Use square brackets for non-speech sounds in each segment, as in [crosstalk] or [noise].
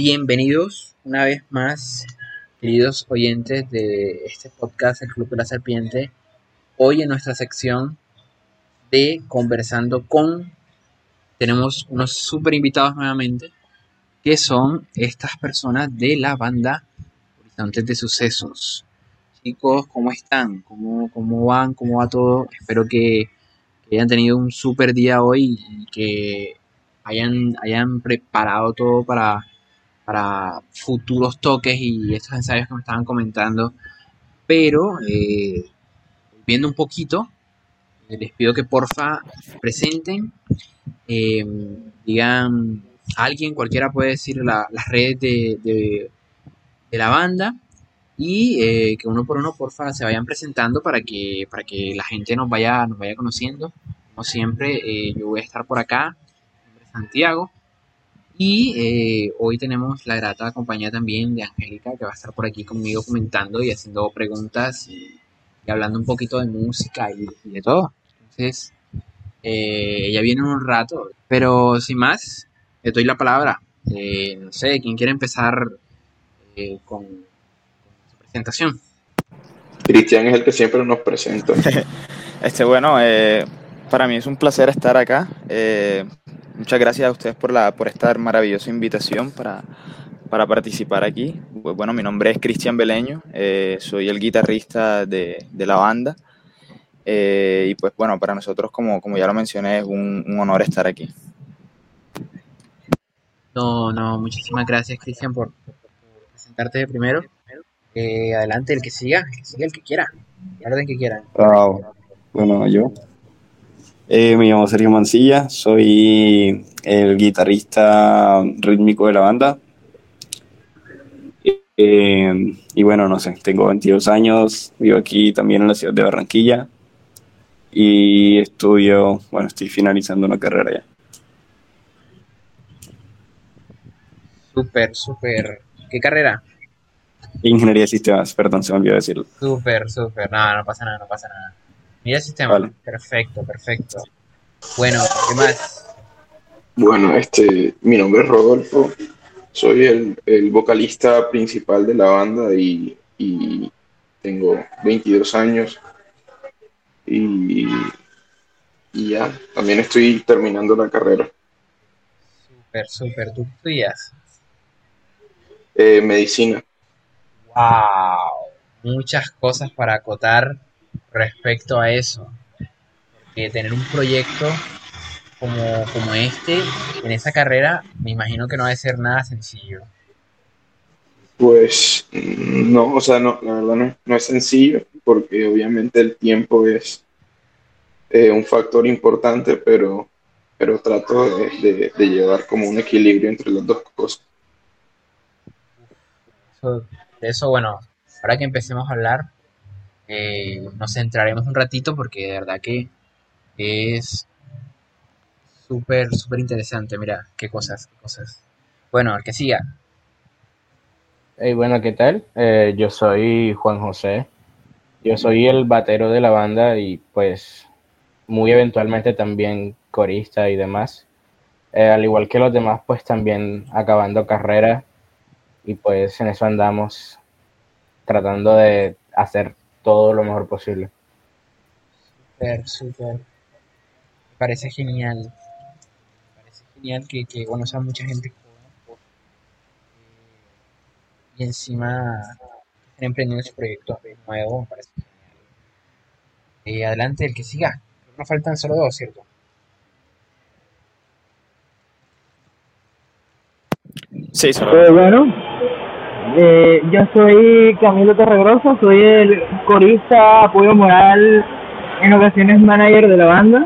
Bienvenidos una vez más, queridos oyentes de este podcast, El Club de la Serpiente. Hoy en nuestra sección de Conversando con, tenemos unos super invitados nuevamente, que son estas personas de la banda Horizontes de Sucesos. Chicos, ¿cómo están? ¿Cómo, cómo van? ¿Cómo va todo? Espero que, hayan tenido un super día hoy y que hayan, hayan preparado todo para, para futuros toques y estos ensayos que me estaban comentando. Pero, eh, viendo un poquito, les pido que porfa presenten, eh, digan alguien, cualquiera puede decir las redes de, de, la banda y eh, que uno por uno porfa se vayan presentando para que, para que la gente nos vaya, nos vaya conociendo. Como siempre, yo voy a estar por acá Santiago. Y eh, hoy tenemos la grata compañía también de Angélica, que va a estar por aquí conmigo comentando y haciendo preguntas y, y hablando un poquito de música y, y de todo. Entonces, eh, ella viene en un rato, pero sin más, le doy la palabra. Eh, no sé, ¿quién quiere empezar eh, con, con, su presentación? Cristian es el que siempre nos presenta. [laughs] este, bueno, eh, para mí es un placer estar acá. Eh, muchas gracias a ustedes por, la, por esta maravillosa invitación para, para participar aquí. Bueno, mi nombre es Cristian Beleño, eh, soy el guitarrista de, de la banda. Eh, y pues bueno, para nosotros, como, como ya lo mencioné, es un, un, honor estar aquí. No, no, muchísimas gracias Cristian por, presentarte de primero. Eh, adelante, el que siga, el que siga el que quiera, el orden que quieran. Wow. Bueno, yo eh, me llamo Sergio Mancilla, soy el guitarrista rítmico de la banda. Eh, y bueno, no sé, tengo 22 años, vivo aquí también en la ciudad de Barranquilla y estudio, bueno, estoy finalizando una carrera ya. Súper, súper. ¿Qué carrera? Ingeniería de sistemas, perdón, se me olvidó decirlo. Súper, súper. No, no pasa nada, no pasa nada. De sistemas. Vale. Perfecto, perfecto. Bueno, ¿qué más? Bueno, este, mi nombre es Rodolfo. Soy el, el vocalista principal de la banda y, y tengo 22 años. Y, y, ya, también estoy terminando la carrera. Súper, súper. ¿Tú estudias? Eh, medicina. ¡Wow! Muchas cosas para acotar respecto a eso. Porque tener un proyecto como, como este en esa carrera, me imagino que no va a ser nada sencillo. Pues no, o sea, no, la verdad no, no es sencillo, porque obviamente el tiempo es eh, un factor importante, pero, pero trato de, de, de, llevar como un equilibrio entre las dos cosas. Eso, de eso, bueno, ahora que empecemos a hablar, eh, nos centraremos un ratito porque de verdad que es súper, súper interesante. Mira, qué cosas, qué cosas. Bueno, el que siga. Hey, bueno, ¿qué tal? Eh, yo soy Juan José. Yo soy el batero de la banda y pues muy eventualmente también corista y demás. Eh, al igual que los demás, pues también acabando carrera y pues en eso andamos tratando de hacer todo lo mejor posible. Súper, súper. Me parece genial. Me parece genial que, que bueno, o sea, mucha gente joven y encima estén emprendiendo ese proyecto nuevo, me parece genial. Eh, adelante, el que siga. Nos faltan solo dos, ¿cierto? Sí, solo. Eh, bueno, eh, yo soy Camilo Torregroso, soy el corista, apoyo moral, en ocasiones manager de la banda.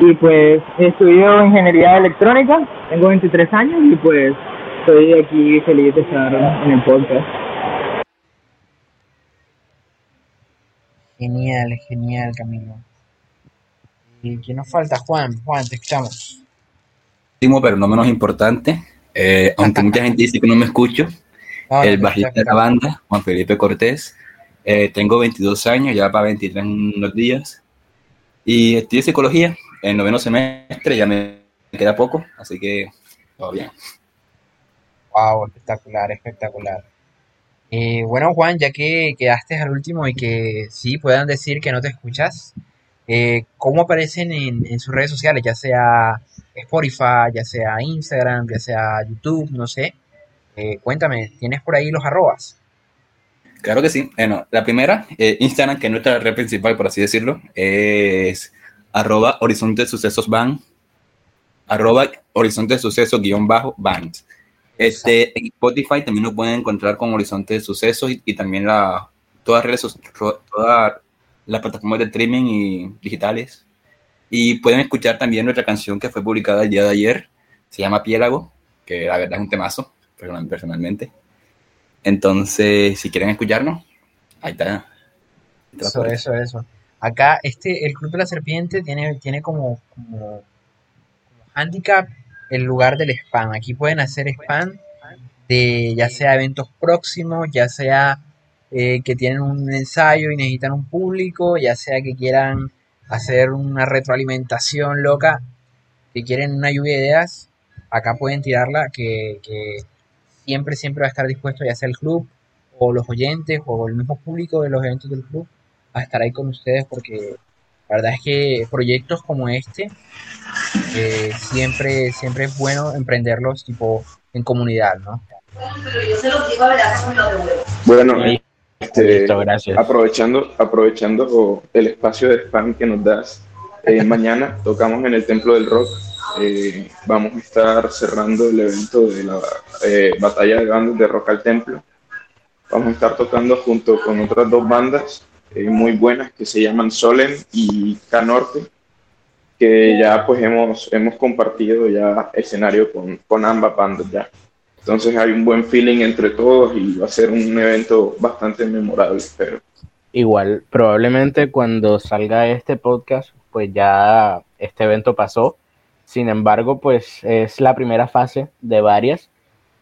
Y pues estudio ingeniería electrónica, tengo 23 años y pues estoy aquí feliz de estar en el podcast. Genial, genial, Camilo. ¿Y quién nos falta? Juan, Juan, te escuchamos. Último, pero no menos importante, eh, aunque mucha gente dice que no me escucho, no, el bajista de la banda, Juan Felipe Cortés. Eh, tengo 22 años, ya para 23 en unos días. Y estudio psicología en noveno semestre, ya me queda poco, así que todo bien. Wow, espectacular, espectacular. Bueno, Juan, ya que quedaste al último y que sí puedan decir que no te escuchas, eh, ¿cómo aparecen en, sus redes sociales? Ya sea Spotify, ya sea Instagram, ya sea YouTube, no sé. Eh, cuéntame, ¿tienes por ahí los arrobas? Claro que sí. Bueno, la primera, Instagram, que es nuestra red principal, por así decirlo, es arroba horizonte sucesos van, arroba horizonte sucesos guion bajo. Este, Spotify también lo pueden encontrar con Horizonte de Sucesos y, también la, todas, redes, todas las plataformas de streaming y digitales. Y pueden escuchar también nuestra canción que fue publicada el día de ayer, se llama Piélago, que la verdad es un temazo, personalmente. Entonces, si quieren escucharnos, ahí está. Eso, eso, eso. Acá, este, el Club de la Serpiente tiene, tiene como, como, handicap el lugar del spam. Aquí pueden hacer spam de ya sea eventos próximos, ya sea eh, que tienen un ensayo y necesitan un público, ya sea que quieran hacer una retroalimentación loca, que quieren una lluvia de ideas, acá pueden tirarla, que, que siempre, siempre va a estar dispuesto, ya sea el club o los oyentes o el mismo público de los eventos del club, a estar ahí con ustedes porque la verdad es que proyectos como este eh, siempre, siempre es bueno emprenderlos tipo en comunidad, ¿no? Bueno, este, aprovechando, aprovechando el espacio de spam que nos das, eh, mañana tocamos en el Templo del Rock. Eh, vamos a estar cerrando el evento de la batalla de bandas de Rock al Templo. Vamos a estar tocando junto con otras dos bandas muy buenas que se llaman Solen y Canorte que ya pues hemos, hemos compartido ya escenario con, con ambas bandas ya. Entonces hay un buen feeling entre todos y va a ser un evento bastante memorable, Igual, probablemente cuando salga este podcast, pues ya este evento pasó. Sin embargo, pues es la primera fase de varias.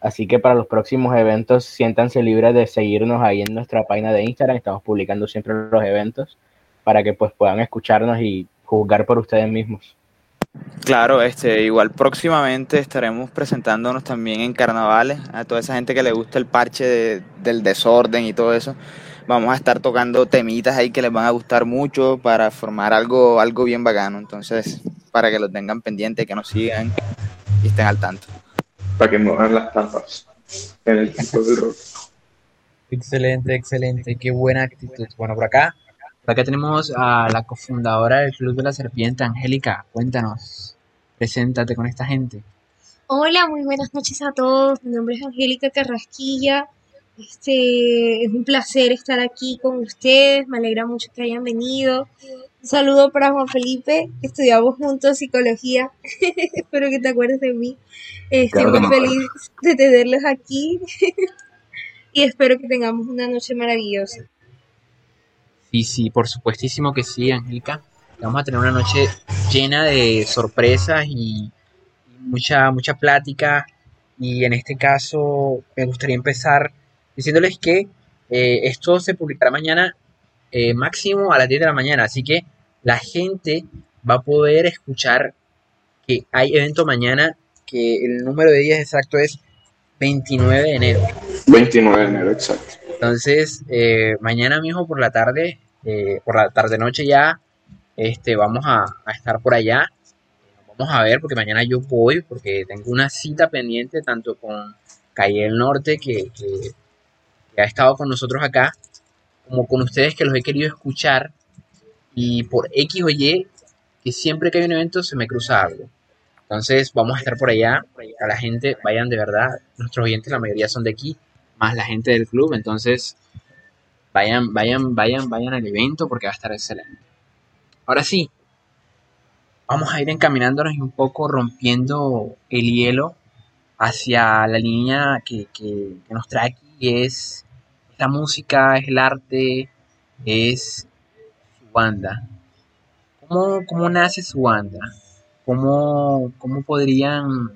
Así que para los próximos eventos, siéntanse libres de seguirnos ahí en nuestra página de Instagram. Estamos publicando siempre los eventos para que pues puedan escucharnos y juzgar por ustedes mismos. Claro, este, igual próximamente estaremos presentándonos también en carnavales a toda esa gente que le gusta el parche del desorden y todo eso. Vamos a estar tocando temitas ahí que les van a gustar mucho para formar algo, algo bien bacano. Entonces, para que lo tengan pendiente, que nos sigan y estén al tanto. Para que muevan las tampas en el tiempo del rock. Excelente, excelente. Qué buena actitud. Bueno, por acá Acá tenemos a la cofundadora del Club de la Serpiente, Angélica. Cuéntanos, preséntate con esta gente. Hola, muy buenas noches a todos. Mi nombre es Angélica Carrasquilla. Este, es un placer estar aquí con ustedes. Me alegra mucho que hayan venido. Un saludo para Juan Felipe. Estudiamos juntos psicología. [laughs] Espero que te acuerdes de mí. Estoy muy feliz de tenerlos aquí. [laughs] y espero que tengamos una noche maravillosa. Sí, sí, por supuestísimo que sí, Angélica. Vamos a tener una noche llena de sorpresas y mucha, mucha plática. Y en este caso me gustaría empezar diciéndoles que eh, esto se publicará mañana eh, máximo a las 10 de la mañana. Así que la gente va a poder escuchar que hay evento mañana, que el número de días exacto es 29 de enero. 29 de enero, exacto. Entonces, eh, mañana mismo por la tarde eh, por la tarde noche ya este, vamos a, estar por allá. Vamos a ver, porque mañana yo voy, porque tengo una cita pendiente tanto con Calle del Norte, que, ha estado con nosotros acá, como con ustedes que los he querido escuchar. Y por X o Y, que siempre que hay un evento se me cruza algo. Entonces vamos a estar por allá, a la gente, vayan de verdad, nuestros oyentes la mayoría son de aquí, más la gente del club, entonces Vayan, vayan, vayan, vayan al evento porque va a estar excelente. Ahora sí, vamos a ir encaminándonos un poco rompiendo el hielo hacia la línea que, nos trae aquí, es la música, es el arte, es su banda. ¿Cómo, cómo nace su banda? ¿Cómo, ¿Cómo podrían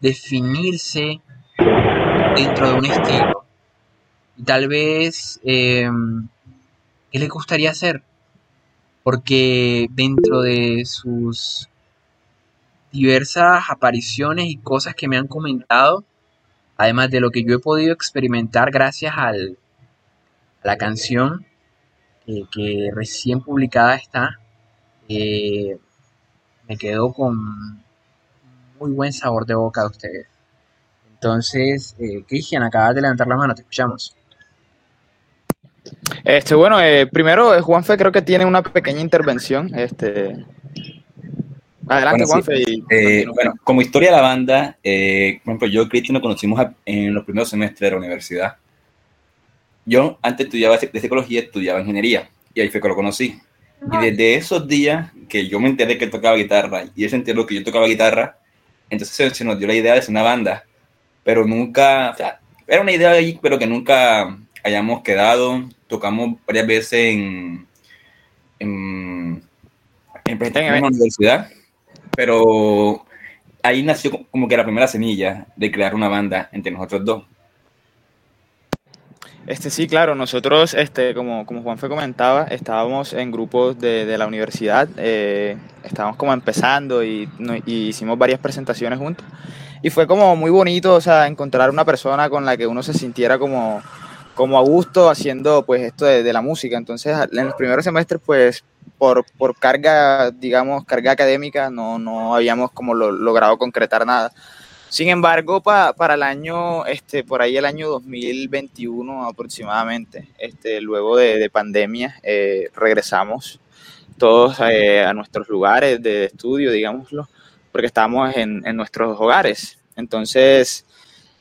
definirse dentro de un estilo? y tal vez em, qué le gustaría hacer, porque dentro de sus diversas apariciones y cosas que me han comentado, Además de lo que yo he podido experimentar gracias al, la canción eh, que recién publicada está, eh, me quedo con muy buen sabor de boca de ustedes. Entonces, eh, Cristian, acabas de levantar la mano, te escuchamos. Este, bueno, eh, primero Juanfe creo que tiene una pequeña intervención. Este, Adelante, Juanfe. Eh, bueno, como historia de la banda, eh, por ejemplo, yo y Cristian nos conocimos en los primeros semestres de la universidad. Yo antes estudiaba de psicología, estudiaba ingeniería, y ahí fue que lo conocí. Y desde esos días que yo me enteré que él tocaba guitarra, y él se enteró que yo tocaba guitarra, entonces se, nos dio la idea de hacer una banda. Pero nunca, o sea, era una idea ahí, pero que nunca hayamos quedado. Tocamos varias veces en, en, en, en la universidad pero ahí nació como que la primera semilla de crear una banda entre nosotros dos. Este sí, claro, nosotros, este, como, como Juanfe comentaba, estábamos en grupos de, de la universidad, eh, estábamos como empezando y, y, hicimos varias presentaciones juntos. Y fue como muy bonito, o sea, encontrar una persona con la que uno se sintiera como, como a gusto haciendo pues esto de, de la música. Entonces, en los primeros semestres, pues por, por carga, digamos, carga académica, no, no habíamos como lo, logrado concretar nada. Sin embargo, pa, para el año, este, por ahí el año 2021 aproximadamente, este, luego de, de pandemia, eh, regresamos todos eh, a nuestros lugares de estudio, digámoslo, porque estábamos en, en nuestros hogares. Entonces,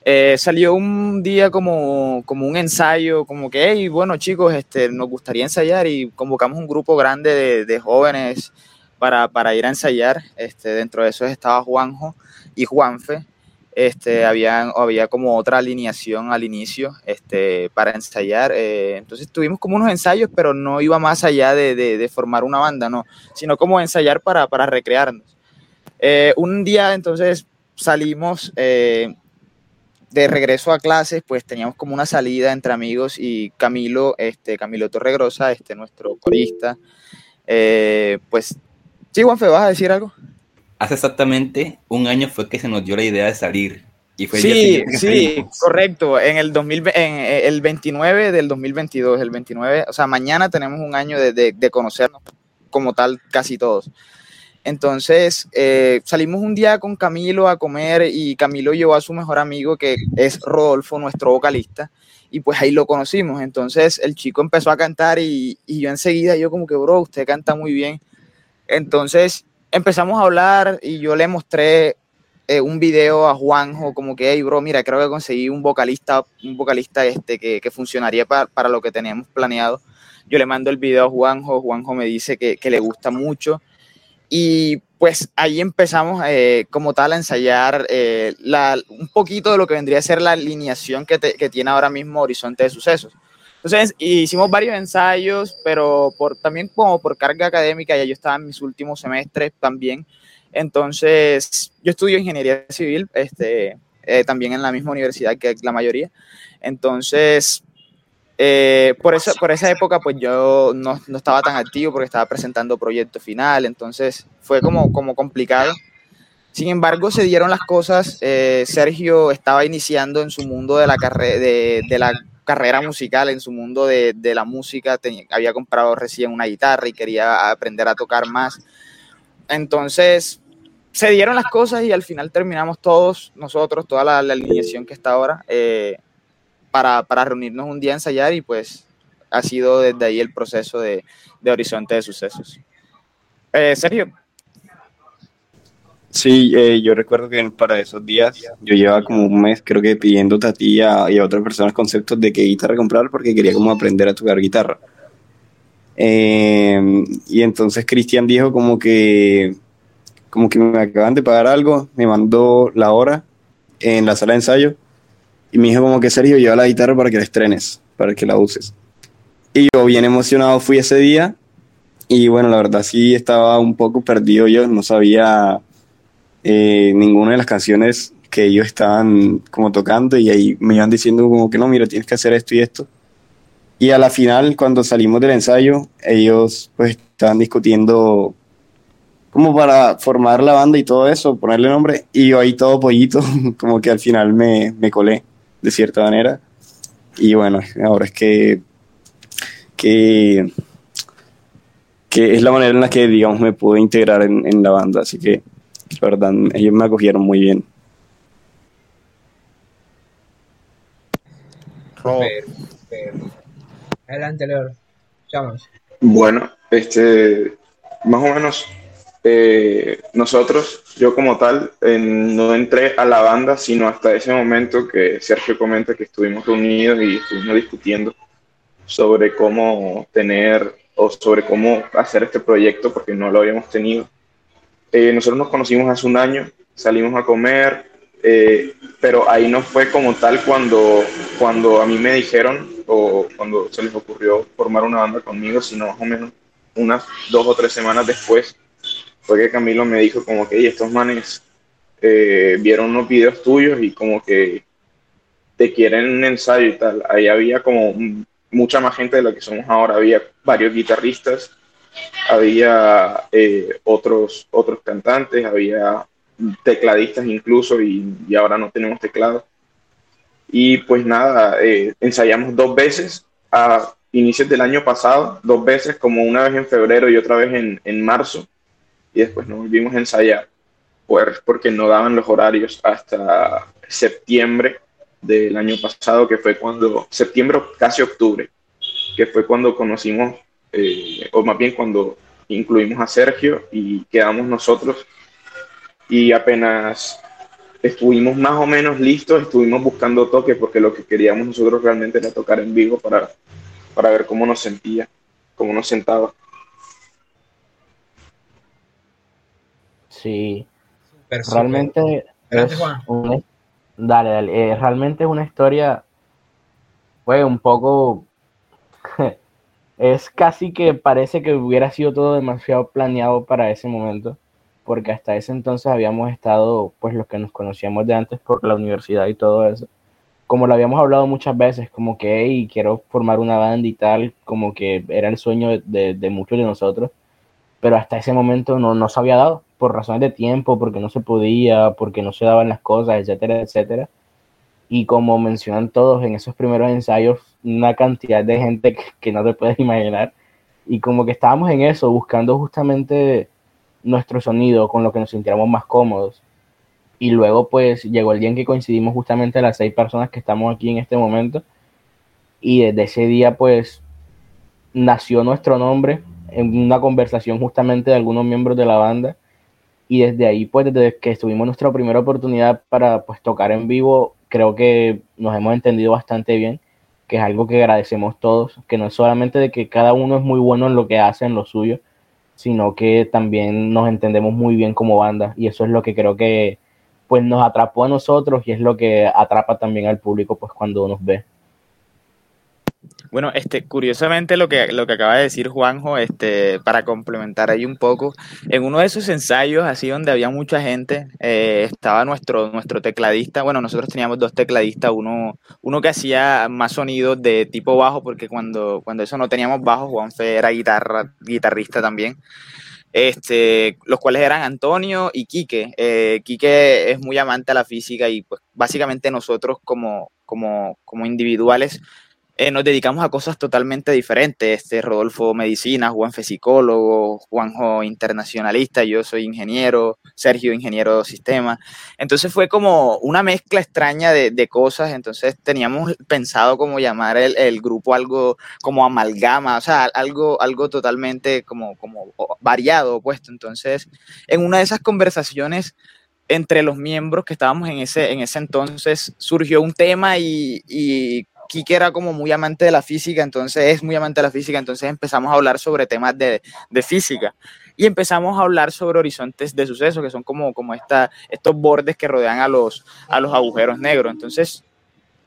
eh, salió un día como, como un ensayo, como que, hey, bueno chicos, este, nos gustaría ensayar y convocamos un grupo grande de, de jóvenes para, para, ir a ensayar. Este, dentro de eso estaba Juanjo y Juanfe. Este, había, como otra alineación al inicio este, para ensayar. Eh, entonces tuvimos como unos ensayos, pero no iba más allá de, formar una banda, no, sino como ensayar para, para recrearnos. Eh, un día entonces salimos, eh, de regreso a clases, pues teníamos como una salida entre amigos y Camilo, este, Camilo Torregrosa, este, nuestro corista, pues, sí, Juanfe, ¿vas a decir algo? Hace exactamente un año fue que se nos dio la idea de salir. Y fue sí, sí, correcto. En el, 2000, en el 29 del 2022, el 29, o sea, mañana tenemos un año de, de, de conocernos como tal casi todos. Entonces eh, salimos un día con Camilo a comer y Camilo llevó a su mejor amigo que es Rodolfo, nuestro vocalista, y pues ahí lo conocimos. Entonces el chico empezó a cantar y, y yo enseguida, yo como que, bro, usted canta muy bien. Entonces empezamos a hablar y yo le mostré eh, un video a Juanjo, como que, hey, bro, mira, creo que conseguí un vocalista, un vocalista este que, que funcionaría para, para, lo que teníamos planeado. Yo le mando el video a Juanjo, Juanjo me dice que, que le gusta mucho y pues ahí empezamos eh, como tal a ensayar eh, la, un poquito de lo que vendría a ser la alineación que, te, que, tiene ahora mismo Horizonte de Sucesos. Entonces hicimos varios ensayos, pero por, también como por carga académica, ya yo estaba en mis últimos semestres también. Entonces yo estudio ingeniería civil, este, eh, también en la misma universidad que la mayoría. Entonces eh, por, eso, por esa época, pues yo no, no, estaba tan activo porque estaba presentando proyecto final, entonces fue como, como complicado. Sin embargo, se dieron las cosas. Eh, Sergio estaba iniciando en su mundo de la, de, de la carrera musical, en su mundo de, de la música. Tenía, había comprado recién una guitarra y quería aprender a tocar más. Entonces, se dieron las cosas y al final terminamos todos, nosotros, toda la, la alineación que está ahora. Eh, para, para, reunirnos un día a ensayar y pues ha sido desde ahí el proceso de, de Horizonte de Sucesos. Eh, Sergio. Sí, eh, yo recuerdo que para esos días yo llevaba como un mes, creo que pidiéndote a ti y a, y a otras personas conceptos de qué guitarra comprar porque quería como aprender a tocar guitarra. Eh, y entonces Cristian dijo como que como que me acaban de pagar algo, me mandó la hora en la sala de ensayo y me dijo como que Sergio, lleva la guitarra para que la estrenes, para que la uses. Y yo bien emocionado fui ese día y bueno, la verdad sí estaba un poco perdido yo, no sabía eh, ninguna de las canciones que ellos estaban como tocando y ahí me iban diciendo como que no, mira, tienes que hacer esto y esto. Y a la final, cuando salimos del ensayo, ellos pues estaban discutiendo como para formar la banda y todo eso, ponerle nombre, y yo ahí todo pollito, [laughs] como que al final me, me colé, de cierta manera. Y bueno, ahora es que, que, que es la manera en la que, digamos, me pude integrar en, en la banda, así que, la verdad, ellos me acogieron muy bien. Adelante, Leo. Escuchamos. Bueno, este, más o menos eh, nosotros, yo como tal, eh, no entré a la banda sino hasta ese momento que Sergio comenta que estuvimos reunidos y estuvimos discutiendo sobre cómo tener o sobre cómo hacer este proyecto porque no lo habíamos tenido. Eh, nosotros nos conocimos hace un año, salimos a comer, pero ahí no fue como tal cuando, cuando a mí me dijeron o cuando se les ocurrió formar una banda conmigo, sino más o menos unas dos o tres semanas después fue que Camilo me dijo como que estos manes eh, vieron unos videos tuyos y como que te quieren un ensayo y tal. Ahí había como mucha más gente de la que somos ahora. Había varios guitarristas, había eh, otros, otros cantantes, había tecladistas incluso y, ahora no tenemos teclado. Y pues nada, eh, ensayamos dos veces a inicios del año pasado, dos veces, como una vez en febrero y otra vez en, en marzo y después nos volvimos a ensayar, pues porque no daban los horarios hasta septiembre del año pasado, que fue cuando, septiembre, casi octubre, que fue cuando conocimos, eh, o más bien cuando incluimos a Sergio y quedamos nosotros. Y apenas estuvimos más o menos listos, estuvimos buscando toque porque lo que queríamos nosotros realmente era tocar en vivo para, para ver cómo nos sentía, cómo nos sentaba. Sí. realmente es una, dale, dale, eh, realmente es una historia, fue un poco, [laughs] es casi que parece que hubiera sido todo demasiado planeado para ese momento, porque hasta ese entonces habíamos estado, pues los que nos conocíamos de antes por la universidad y todo eso, como lo habíamos hablado muchas veces, como que, hey, quiero formar una banda y tal, como que era el sueño de, de muchos de nosotros, pero hasta ese momento no, no se había dado por razones de tiempo, porque no se podía, porque no se daban las cosas, etcétera, etcétera. Y como mencionan todos en esos primeros ensayos, una cantidad de gente que, no te puedes imaginar. Y como que estábamos en eso, buscando justamente nuestro sonido, con lo que nos sintiéramos más cómodos. Y luego pues llegó el día en que coincidimos justamente las seis personas que estamos aquí en este momento. Y desde ese día pues nació nuestro nombre en una conversación justamente de algunos miembros de la banda y desde ahí, pues desde que estuvimos nuestra primera oportunidad para pues tocar en vivo, creo que nos hemos entendido bastante bien, que es algo que agradecemos todos, que no es solamente de que cada uno es muy bueno en lo que hace, en lo suyo, sino que también nos entendemos muy bien como banda y eso es lo que creo que pues nos atrapó a nosotros y es lo que atrapa también al público pues cuando nos ve. Bueno, este, curiosamente lo que, lo que acaba de decir Juanjo, este, para complementar ahí un poco, en uno de esos ensayos, así donde había mucha gente, eh, estaba nuestro, nuestro tecladista, bueno, nosotros teníamos dos tecladistas, uno, uno que hacía más sonidos de tipo bajo, porque cuando, cuando eso no teníamos bajo, Juanfe era guitarra, guitarrista también. Este, los cuales eran Antonio y Quique. Eh, Quique es muy amante a la física y pues básicamente nosotros como, como, como individuales eh, nos dedicamos a cosas totalmente diferentes. Este, Rodolfo medicina, Juanfe psicólogo, Juanjo internacionalista, yo soy ingeniero, Sergio ingeniero de sistemas. Entonces fue como una mezcla extraña de, de cosas. Entonces teníamos pensado como llamar el, el, grupo algo como amalgama, o sea, algo, algo totalmente como, como variado, opuesto. Entonces, en una de esas conversaciones entre los miembros que estábamos en ese, en ese entonces surgió un tema y, y Kike era como muy amante de la física, entonces es muy amante de la física, entonces empezamos a hablar sobre temas de, de física y empezamos a hablar sobre horizontes de suceso, que son como, como esta, estos bordes que rodean a los, a los agujeros negros. Entonces,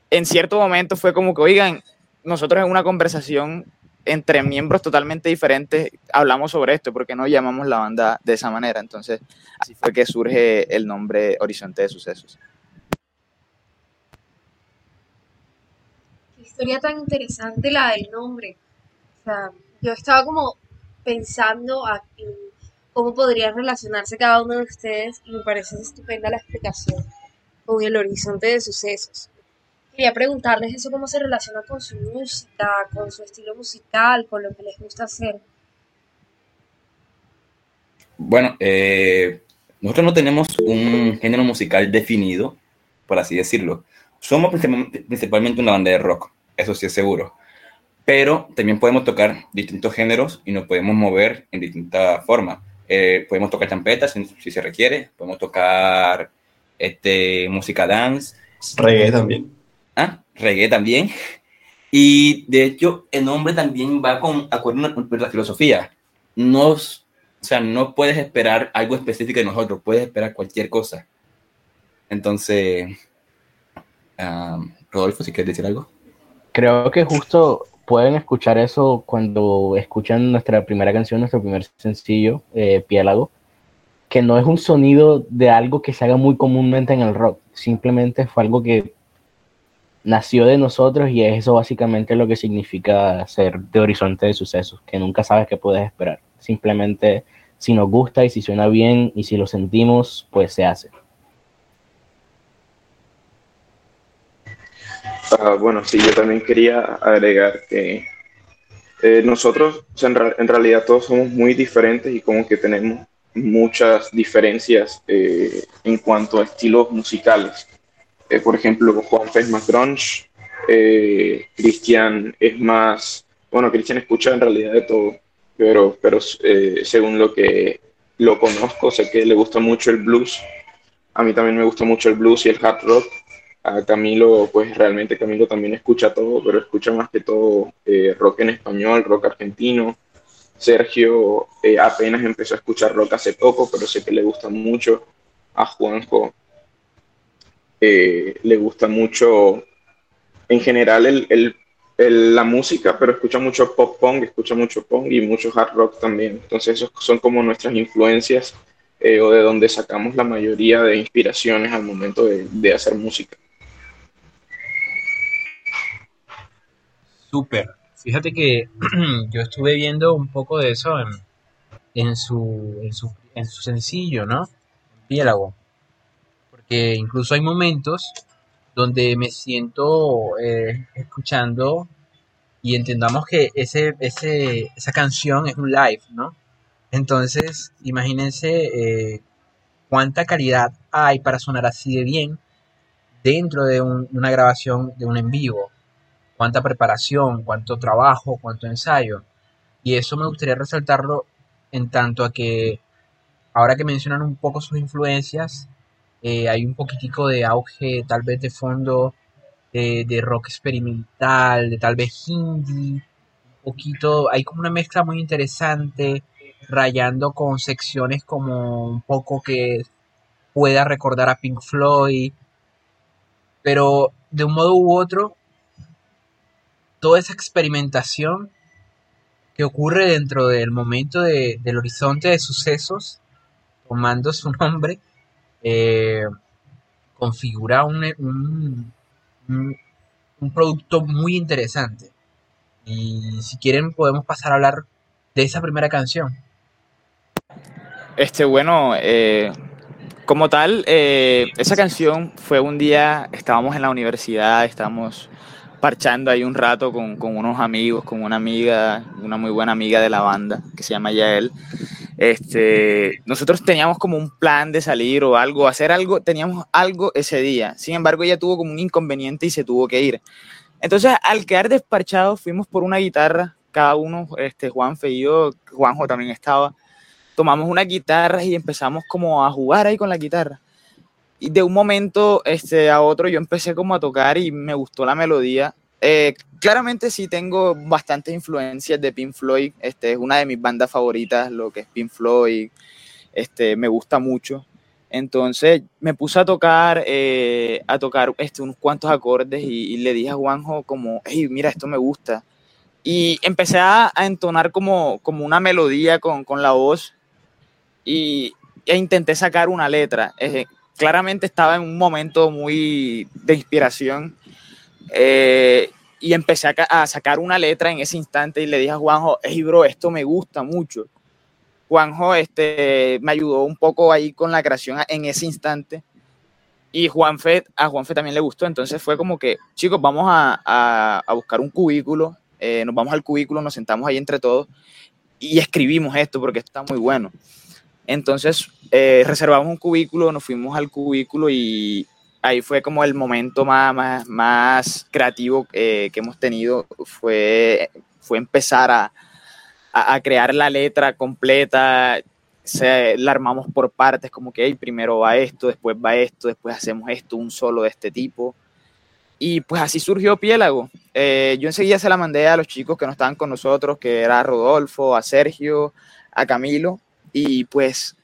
en cierto momento fue como que, oigan, nosotros en una conversación entre miembros totalmente diferentes hablamos sobre esto, porque no llamamos la banda de esa manera. Entonces, así fue que surge el nombre Horizonte de Sucesos. Historia tan interesante la del nombre. O sea, yo estaba como pensando cómo podría relacionarse cada uno de ustedes y me parece estupenda la explicación con el horizonte de sucesos. Quería preguntarles eso, cómo se relaciona con su música, con su estilo musical, con lo que les gusta hacer. Bueno, eh, nosotros no tenemos un género musical definido, por así decirlo. Somos principalmente una banda de rock, eso sí es seguro. Pero también podemos tocar distintos géneros y nos podemos mover en distintas formas. Eh, podemos tocar champeta si, si, se requiere, podemos tocar este, música dance. Reggae también. Ah, reggae también. Y de hecho, el nombre también va con acuerdo con la filosofía. Nos o sea, no puedes esperar algo específico de nosotros, puedes esperar cualquier cosa. Entonces, Rodolfo, si quieres decir algo. Creo que justo pueden escuchar eso cuando escuchan nuestra primera canción, nuestro primer sencillo, eh, Piélago, que no es un sonido de algo que se haga muy comúnmente en el rock, simplemente fue algo que nació de nosotros y es eso básicamente lo que significa ser de horizonte de sucesos, que nunca sabes qué puedes esperar. Simplemente si nos gusta y si suena bien y si lo sentimos, pues se hace. Uh, bueno, sí, yo también quería agregar que eh, nosotros, en, realidad todos somos muy diferentes y como que tenemos muchas diferencias eh, en cuanto a estilos musicales. Eh, por ejemplo, Juan es más grunge, Cristian es más, bueno, Cristian escucha en realidad de todo pero, pero según lo que lo conozco, sé que le gusta mucho el blues. A mí también me gusta mucho el blues y el hard rock. A Camilo, pues realmente Camilo también escucha todo, pero escucha más que todo eh, rock en español, rock argentino. Sergio eh, apenas empezó a escuchar rock hace poco, pero sé que le gusta mucho. A Juanjo le gusta mucho, en general, el, el la música, pero escucha mucho pop punk, escucha mucho punk y mucho hard rock también. Entonces, esos son como nuestras influencias eh, o de donde sacamos la mayoría de inspiraciones al momento de, hacer música. Súper. Fíjate que [clears throat] yo estuve viendo un poco de eso en, su, en, su, en su sencillo, ¿no? Piélago. Porque incluso hay momentos donde me siento eh, escuchando y entendamos que ese, ese, esa canción es un live, ¿no? Entonces, imagínense eh, cuánta calidad hay para sonar así de bien dentro de una grabación de un en vivo. Cuánta preparación, cuánto trabajo, cuánto ensayo. Y eso me gustaría resaltarlo en tanto a que ahora que mencionan un poco sus influencias, eh, hay un poquitico de auge tal vez de fondo eh, de rock experimental, de tal vez hindi, un poquito, hay como una mezcla muy interesante, rayando con secciones como un poco que pueda recordar a Pink Floyd, pero de un modo u otro, toda esa experimentación que ocurre dentro del momento del horizonte de sucesos, tomando su nombre, eh, configura un, un, producto muy interesante. Y si quieren podemos pasar a hablar de esa primera canción. Este, bueno, eh, como tal, eh, esa canción fue un día, estábamos en la universidad, estábamos parchando ahí un rato con, con, unos amigos, con una amiga, una muy buena amiga de la banda que se llama Yael. Este, nosotros teníamos como un plan de salir o algo, hacer algo, teníamos algo ese día. Sin embargo, ella tuvo como un inconveniente y se tuvo que ir. Entonces, al quedar despachados, fuimos por una guitarra, cada uno, este, Juanfe y yo, Juanjo también estaba, tomamos una guitarra y empezamos como a jugar ahí con la guitarra. Y de un momento este, a otro yo empecé como a tocar y me gustó la melodía eh, claramente sí tengo bastantes influencias de Pink Floyd. Este es una de mis bandas favoritas, lo que es Pink Floyd. Este, me gusta mucho. Entonces me puse a tocar, eh, a tocar este, unos cuantos acordes y, le dije a Juanjo como, hey, mira, esto me gusta. Y empecé a, entonar como, como una melodía con, con la voz y, e intenté sacar una letra. Eh, claramente estaba en un momento muy de inspiración eh, y empecé a, sacar una letra en ese instante y le dije a Juanjo, hey bro, esto me gusta mucho. Juanjo este, me ayudó un poco ahí con la creación en ese instante. Y Juanfe, a Juanfe también le gustó, entonces fue como que, chicos, vamos a, buscar un cubículo, eh, nos vamos al cubículo, nos sentamos ahí entre todos y escribimos esto porque está muy bueno. Entonces eh, reservamos un cubículo, nos fuimos al cubículo y ahí fue como el momento más, más, creativo eh, que hemos tenido, fue, fue empezar a, a, crear la letra completa, se, la armamos por partes, como que primero va esto, después va esto, después hacemos esto, un solo de este tipo. Y pues así surgió Piélago. Eh, yo enseguida se la mandé a los chicos que no estaban con nosotros, que era Rodolfo, a Sergio, a Camilo, y pues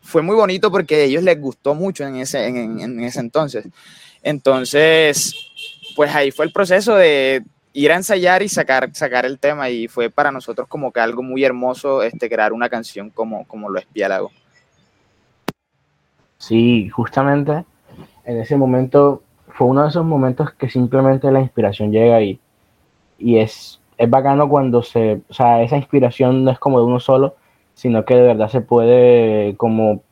fue muy bonito porque a ellos les gustó mucho en ese, en, ese entonces. Entonces, pues ahí fue el proceso de ir a ensayar y sacar, sacar el tema y fue para nosotros como que algo muy hermoso este, crear una canción como, como lo es Piélago. Sí, justamente en ese momento fue uno de esos momentos que simplemente la inspiración llega y, y es, es bacano cuando se, o sea, esa inspiración no es como de uno solo, sino que de verdad se puede como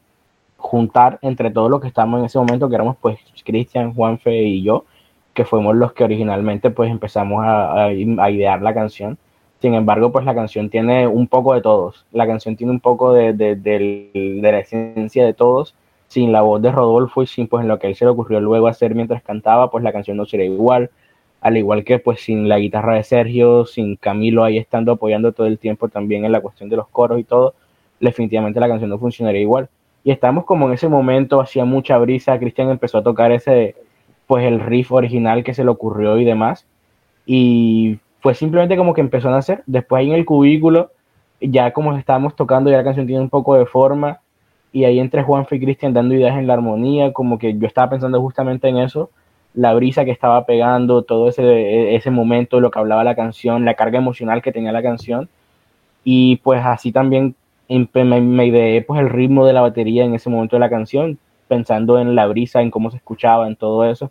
juntar entre todos los que estamos en ese momento, que éramos pues Cristian, Juanfe y yo, que fuimos los que originalmente pues empezamos a, idear la canción. Sin embargo, pues la canción tiene un poco de todos. La canción tiene un poco de, de, la esencia de todos. Sin la voz de Rodolfo y sin pues lo que él se le ocurrió luego hacer mientras cantaba, pues la canción no sería igual. Al igual que pues sin la guitarra de Sergio, sin Camilo ahí estando apoyando todo el tiempo también en la cuestión de los coros y todo, definitivamente la canción no funcionaría igual. Y estamos como en ese momento, hacía mucha brisa, Cristian empezó a tocar ese, pues el riff original que se le ocurrió y demás. Y fue simplemente como que empezó a nacer. Después ahí en el cubículo, ya como estábamos tocando, ya la canción tiene un poco de forma. Y ahí entre Juan y Cristian dando ideas en la armonía, como que yo estaba pensando justamente en eso, la brisa que estaba pegando, todo ese, ese momento, lo que hablaba la canción, la carga emocional que tenía la canción. Y pues así también me, me ideé pues el ritmo de la batería en ese momento de la canción, pensando en la brisa, en cómo se escuchaba, en todo eso.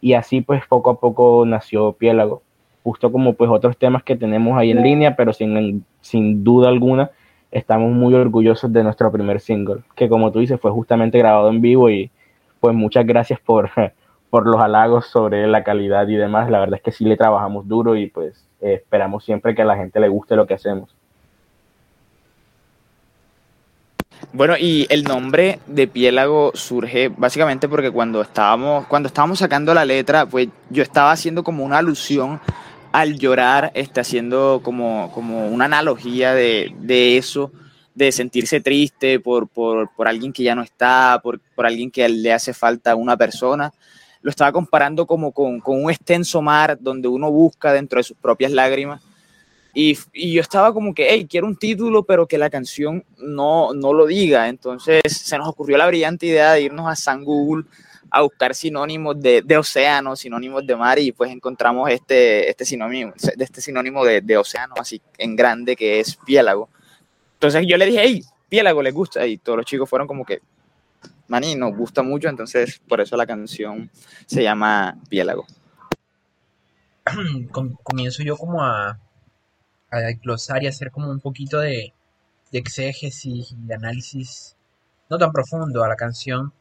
Y así pues poco a poco nació Piélago, justo como pues otros temas que tenemos ahí en línea, pero sin, sin duda alguna estamos muy orgullosos de nuestro primer single, que como tú dices fue justamente grabado en vivo y pues muchas gracias por, por los halagos sobre la calidad y demás, la verdad es que sí le trabajamos duro y pues esperamos siempre que a la gente le guste lo que hacemos. Bueno, y el nombre de Piélago surge básicamente porque cuando estábamos, cuando estábamos sacando la letra, pues yo estaba haciendo como una alusión al llorar, este, haciendo como, como una analogía de, de eso, de sentirse triste por, por, por, alguien que ya no está, por, por alguien que le hace falta a una persona. Lo estaba comparando como con, con un extenso mar donde uno busca dentro de sus propias lágrimas y, y, yo estaba como que, hey, quiero un título, pero que la canción no, no lo diga. Entonces se nos ocurrió la brillante idea de irnos a San Google a buscar sinónimos de, de océano, sinónimos de mar, y pues encontramos este, este sinónimo, este sinónimo de, de océano, así en grande, que es piélago. Entonces yo le dije, hey, piélago, ¿les gusta? Y todos los chicos fueron como que, maní, nos gusta mucho, entonces por eso la canción se llama Piélago. [clears throat] Comienzo yo como a a glosar y hacer como un poquito de, de exégesis y de análisis no tan profundo a la canción,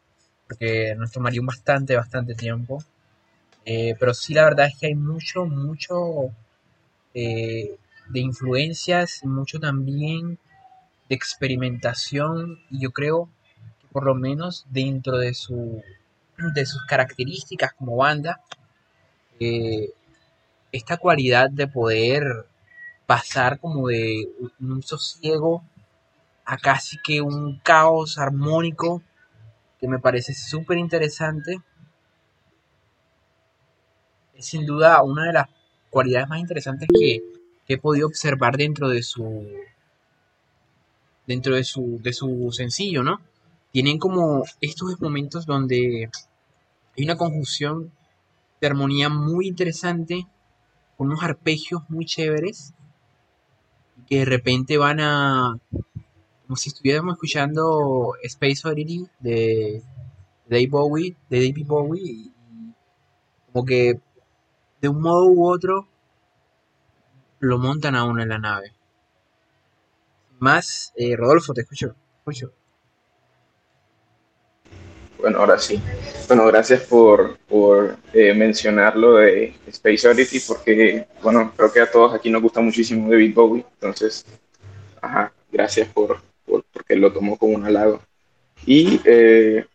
porque nos tomaría bastante, bastante tiempo. Eh, pero sí, la verdad es que hay mucho, mucho eh, de influencias y mucho también de experimentación. Y yo creo por lo menos dentro de, su, [clears throat] de sus características como banda, eh, esta cualidad de poder pasar como de un sosiego a casi que un caos armónico que me parece súper interesante. Es sin duda una de las cualidades más interesantes que, he podido observar dentro de su dentro de su, de su sencillo, ¿no? Tienen como estos momentos donde hay una conjunción de armonía muy interesante, con unos arpegios muy chéveres, que de repente van a. como si estuviéramos escuchando Space Oddity de David Bowie, de David Bowie, y como que de un modo u otro lo montan a uno en la nave. Más, eh, Rodolfo, te escucho, escucho. Bueno, ahora sí. Bueno, gracias por, por eh, mencionar lo de Space Oddity, porque, bueno, creo que a todos aquí nos gusta muchísimo David Bowie, entonces, ajá, gracias por, por porque lo tomó como un halago. Y eh,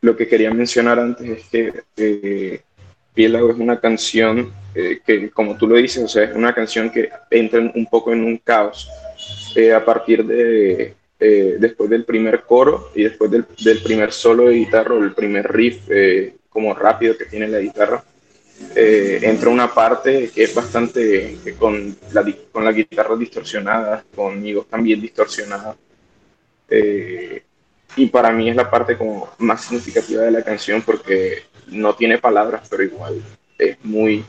lo que quería mencionar antes es que eh, Piélago es una canción eh, que, como tú lo dices, o sea, es una canción que entra un poco en un caos a partir de, eh, después del primer coro y después del, del, primer solo de guitarra, el primer riff eh, como rápido que tiene la guitarra, eh, entra una parte que es bastante con la, con la guitarra distorsionada, conmigo también distorsionada. y para mí es la parte como más significativa de la canción porque no tiene palabras, pero igual es muy,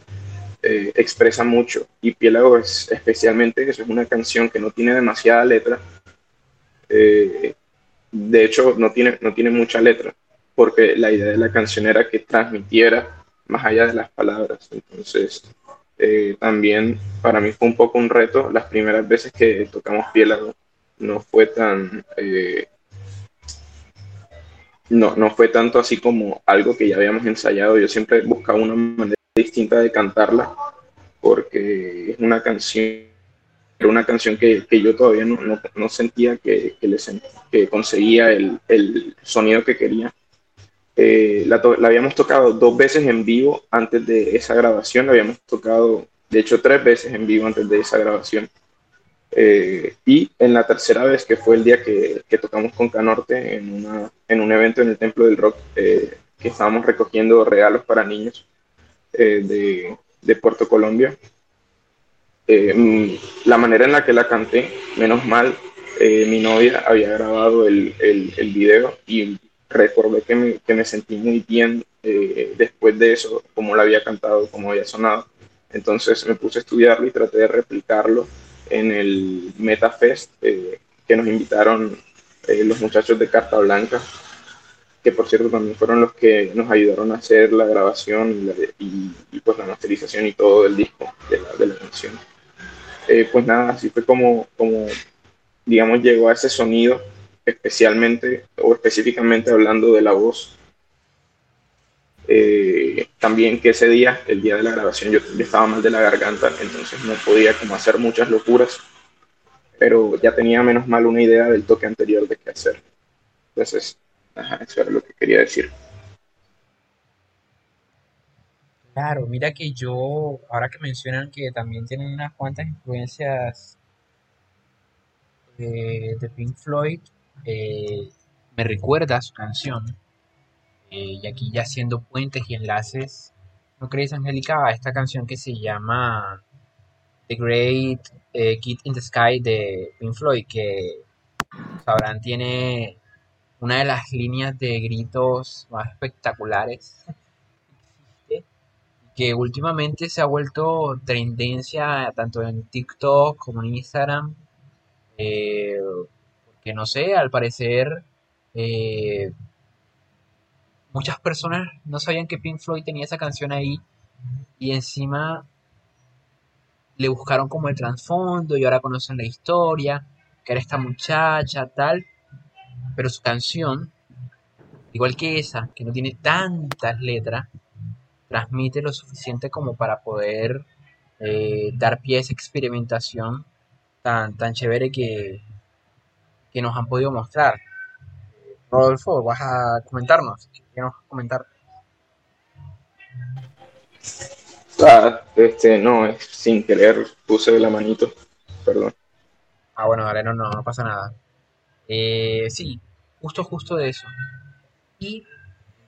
expresa mucho. Y Piélago es especialmente eso, es una canción que no tiene demasiada letra, eh, de hecho, no tiene, no tiene mucha letra, porque la idea de la canción era que transmitiera más allá de las palabras. Entonces, eh, también para mí fue un poco un reto. Las primeras veces que tocamos Piélago no fue tan... Eh, no, no fue tanto así como algo que ya habíamos ensayado. Yo siempre buscaba una manera distinta de cantarla, porque es una canción era una canción que, que yo todavía no, no, sentía que, que, que conseguía el, el, sonido que quería. Eh, la, la, habíamos tocado dos veces en vivo antes de esa grabación, la habíamos tocado, de hecho, tres veces en vivo antes de esa grabación. Eh, y en la tercera vez, que fue el día que, que tocamos con Canorte en, una, en, un evento en el Templo del Rock, eh, que estábamos recogiendo regalos para niños de, de Puerto Colombia, eh, la manera en la que la canté, menos mal, eh, mi novia había grabado el, el, el video y recordé que me, que me sentí muy bien eh, después de eso, como la había cantado, como había sonado. Entonces me puse a estudiarlo y traté de replicarlo en el MetaFest que nos invitaron los muchachos de Carta Blanca, que por cierto también fueron los que nos ayudaron a hacer la grabación y, la, y, y pues la masterización y todo del disco de la, de la canción. Eh, pues nada, así fue como, como, digamos, llegó a ese sonido, especialmente o específicamente hablando de la voz. Eh, también que ese día, el día de la grabación, yo, yo, estaba mal de la garganta, entonces no podía como hacer muchas locuras, pero ya tenía menos mal una idea del toque anterior de qué hacer. Entonces, ajá, eso era lo que quería decir. Claro, mira que yo, ahora que mencionan que también tienen unas cuantas influencias de, de Pink Floyd, eh, me recuerda su canción, eh, y aquí ya haciendo puentes y enlaces, ¿no crees, Angélica? A esta canción que se llama The Great eh, Kid in the Sky de Pink Floyd, que sabrán tiene una de las líneas de gritos más espectaculares que últimamente se ha vuelto tendencia tanto en TikTok como en Instagram. Eh, que no sé, al parecer eh, muchas personas no sabían que Pink Floyd tenía esa canción ahí y encima le buscaron como el trasfondo y ahora conocen la historia, que era esta muchacha, tal, pero su canción, igual que esa, que no tiene tantas letras, transmite lo suficiente como para poder eh, dar pie a esa experimentación tan, tan chévere que, que nos han podido mostrar. Rodolfo, vas a comentarnos. ¿Qué nos vas a comentar? Ah, este, no, es sin querer puse la manito, perdón. Ah, bueno, no, no, no pasa nada. Eh, sí, justo, justo de eso. Y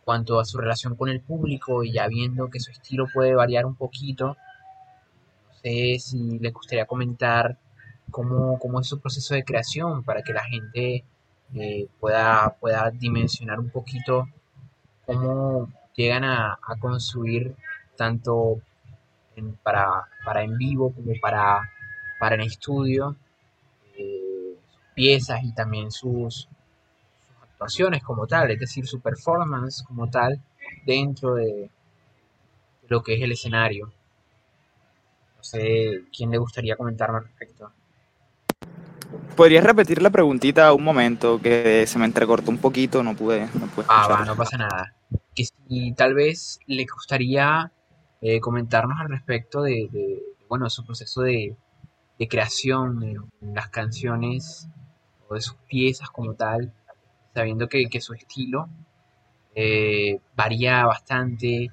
cuanto a su relación con el público y ya viendo que su estilo puede variar un poquito, no sé si le gustaría comentar cómo, cómo es su proceso de creación para que la gente eh, pueda, pueda dimensionar un poquito cómo llegan a, a construir tanto para, para en vivo como para, para en estudio eh, piezas y también sus, actuaciones como tal, es decir, su performance como tal dentro de lo que es el escenario. No sé quién le gustaría comentarme al respecto. ¿Podrías repetir la preguntita un momento que se me entrecortó un poquito? No pude, no pude Ah, va, no pasa nada. Que si tal vez le gustaría eh, comentarnos al respecto de, de, bueno, su proceso de, de creación de las canciones o de sus piezas como tal, sabiendo que, que su estilo eh, varía bastante,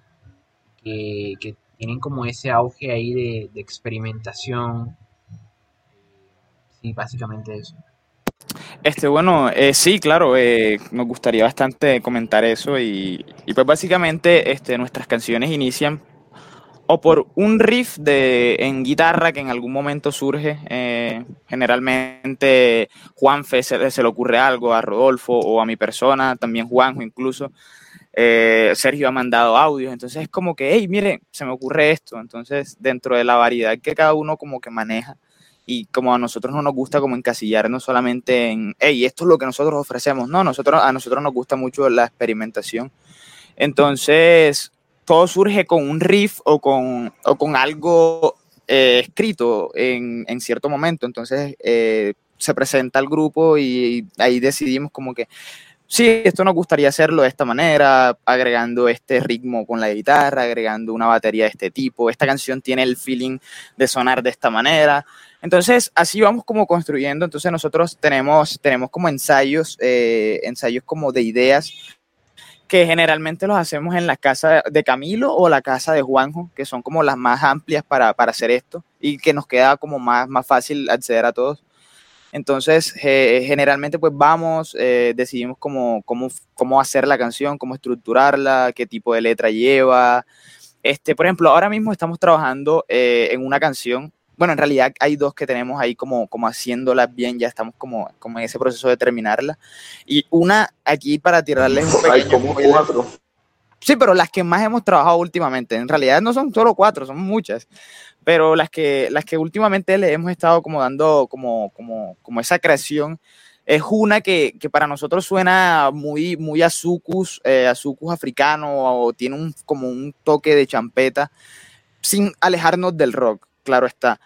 que, tienen como ese auge ahí de, de experimentación. Sí, básicamente eso. Este, bueno, eh, sí, claro, eh, nos gustaría bastante comentar eso y, y, pues básicamente este, nuestras canciones inician o por un riff de, en guitarra que en algún momento surge, eh, generalmente Juanfe se, se, le ocurre algo, a Rodolfo o a mi persona, también Juanjo incluso, eh, Sergio ha mandado audios, entonces es como que, hey, mire, se me ocurre esto, entonces dentro de la variedad que cada uno como que maneja, y como a nosotros no nos gusta como encasillarnos solamente en, hey, esto es lo que nosotros ofrecemos, no, nosotros, a nosotros nos gusta mucho la experimentación. Entonces, todo surge con un riff o con, o con algo eh, escrito en, en, cierto momento. Entonces, eh, se presenta al grupo y ahí decidimos como que, sí, esto nos gustaría hacerlo de esta manera, agregando este ritmo con la guitarra, agregando una batería de este tipo. Esta canción tiene el feeling de sonar de esta manera. Entonces, así vamos como construyendo. Entonces, nosotros tenemos, tenemos como ensayos, eh, ensayos como de ideas que generalmente los hacemos en la casa de Camilo o la casa de Juanjo, que son como las más amplias para, para hacer esto y que nos queda como más, más fácil acceder a todos. Entonces, eh, generalmente pues vamos, eh, decidimos cómo, cómo, cómo hacer la canción, cómo estructurarla, qué tipo de letra lleva. Este, por ejemplo, ahora mismo estamos trabajando eh, en una canción bueno, en realidad hay dos que tenemos ahí como, como haciéndolas bien, ya estamos como, como en ese proceso de terminarla. Y una aquí para tirarles un pequeño... Hay como cuatro. Sí, pero las que más hemos trabajado últimamente, en realidad no son solo cuatro, son muchas, pero las que, las que últimamente le hemos estado como dando como, como, como esa creación, es una que, que, para nosotros suena muy, muy azucus, eh, azucus africano, o tiene un, como un toque de champeta, sin alejarnos del rock claro está.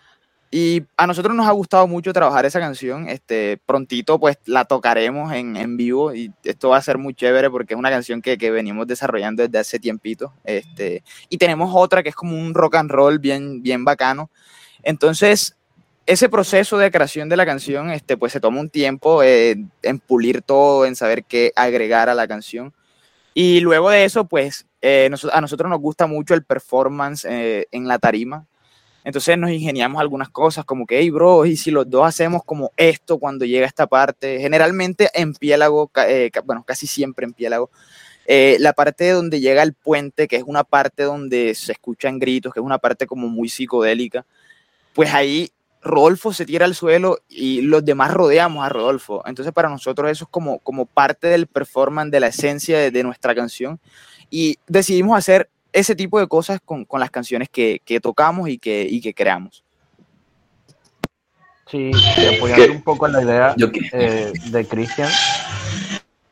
Y a nosotros nos ha gustado mucho trabajar esa canción. Este, prontito pues la tocaremos en, en vivo y esto va a ser muy chévere porque es una canción que, que, venimos desarrollando desde hace tiempito. Este, y tenemos otra que es como un rock and roll bien, bien bacano. Entonces, ese proceso de creación de la canción, este, pues se toma un tiempo eh, en pulir todo, en saber qué agregar a la canción. Y luego de eso, pues eh, a nosotros nos gusta mucho el performance eh, en la tarima. Entonces nos ingeniamos algunas cosas como que, hey, bro, y si los dos hacemos como esto cuando llega esta parte, generalmente en Piélago, eh, bueno, casi siempre en Piélago, eh, la parte donde llega el puente, que es una parte donde se escuchan gritos, que es una parte como muy psicodélica, pues ahí Rodolfo se tira al suelo y los demás rodeamos a Rodolfo. Entonces para nosotros eso es como, como parte del performance, de la esencia de, de nuestra canción. Y decidimos hacer ese tipo de cosas con, con las canciones que, que, tocamos y que, y que creamos. Sí, apoyando un poco la idea eh, de Cristian,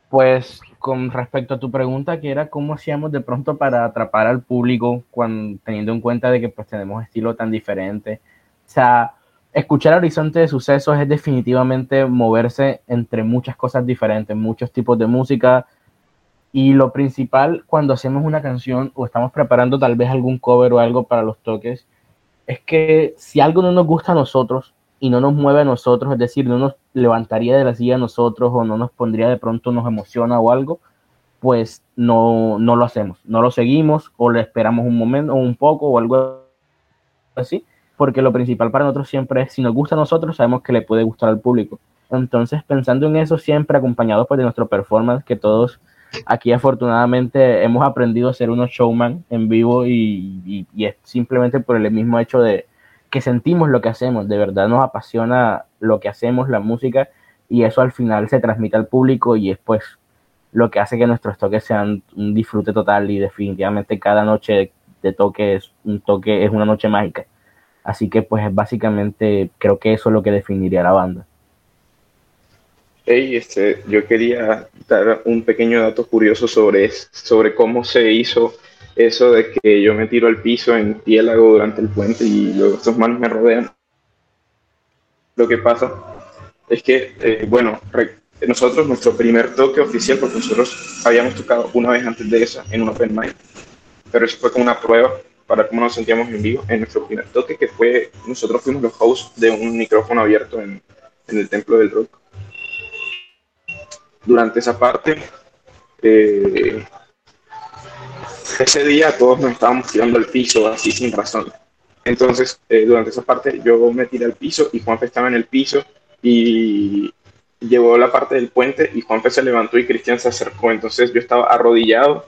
pues con respecto a tu pregunta, que era cómo hacíamos de pronto para atrapar al público, cuando, teniendo en cuenta de que pues tenemos estilos tan diferentes. O sea, escuchar Horizonte de Sucesos es definitivamente moverse entre muchas cosas diferentes, muchos tipos de música, y lo principal cuando hacemos una canción o estamos preparando tal vez algún cover o algo para los toques, es que si algo no nos gusta a nosotros y no nos mueve a nosotros, es decir, no nos levantaría de la silla a nosotros o no nos pondría de pronto, nos emociona o algo, pues no, no lo hacemos, no lo seguimos o le esperamos un momento o un poco o algo así, porque lo principal para nosotros siempre es, si nos gusta a nosotros, sabemos que le puede gustar al público. Entonces, pensando en eso, siempre acompañado pues, de nuestro performance, que todos Aquí afortunadamente hemos aprendido a ser unos showman en vivo y, y, es simplemente por el mismo hecho de que sentimos lo que hacemos, de verdad nos apasiona lo que hacemos, la música, y eso al final se transmite al público y es pues lo que hace que nuestros toques sean un disfrute total y definitivamente cada noche de toque es un toque, es una noche mágica. Así que pues básicamente creo que eso es lo que definiría la banda. Hey, este, yo quería dar un pequeño dato curioso sobre, sobre cómo se hizo eso de que yo me tiro al piso en Piélago durante el puente y luego estos manos me rodean. Lo que pasa es que, eh, bueno, nosotros, nuestro primer toque oficial, porque nosotros habíamos tocado una vez antes de esa en un open mic, pero eso fue como una prueba para cómo nos sentíamos en vivo en nuestro primer toque, que fue, nosotros fuimos los hosts de un micrófono abierto en, en el Templo del Rock. Durante esa parte, eh, ese día todos nos estábamos tirando al piso así sin razón. Entonces, eh, durante esa parte yo me tiré al piso y Juanfe estaba en el piso y llegó la parte del puente y Juanfe se levantó y Cristian se acercó. Entonces yo estaba arrodillado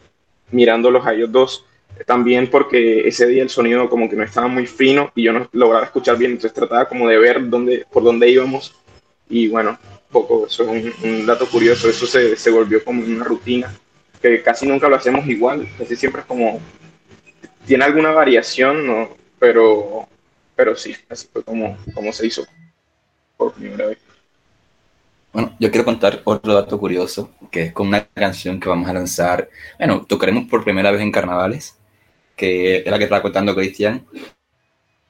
mirándolos a ellos dos. También porque ese día el sonido como que no estaba muy fino y yo no lograba escuchar bien, entonces trataba como de ver dónde, por dónde íbamos. Y bueno, poco, eso es un, dato curioso, eso se, se volvió como una rutina que casi nunca lo hacemos igual, casi siempre es como, tiene alguna variación, ¿no? pero, pero sí, así fue como, como se hizo por primera vez. Bueno, yo quiero contar otro dato curioso, que es con una canción que vamos a lanzar, bueno, tocaremos por primera vez en carnavales, que es la que estaba contando Cristian.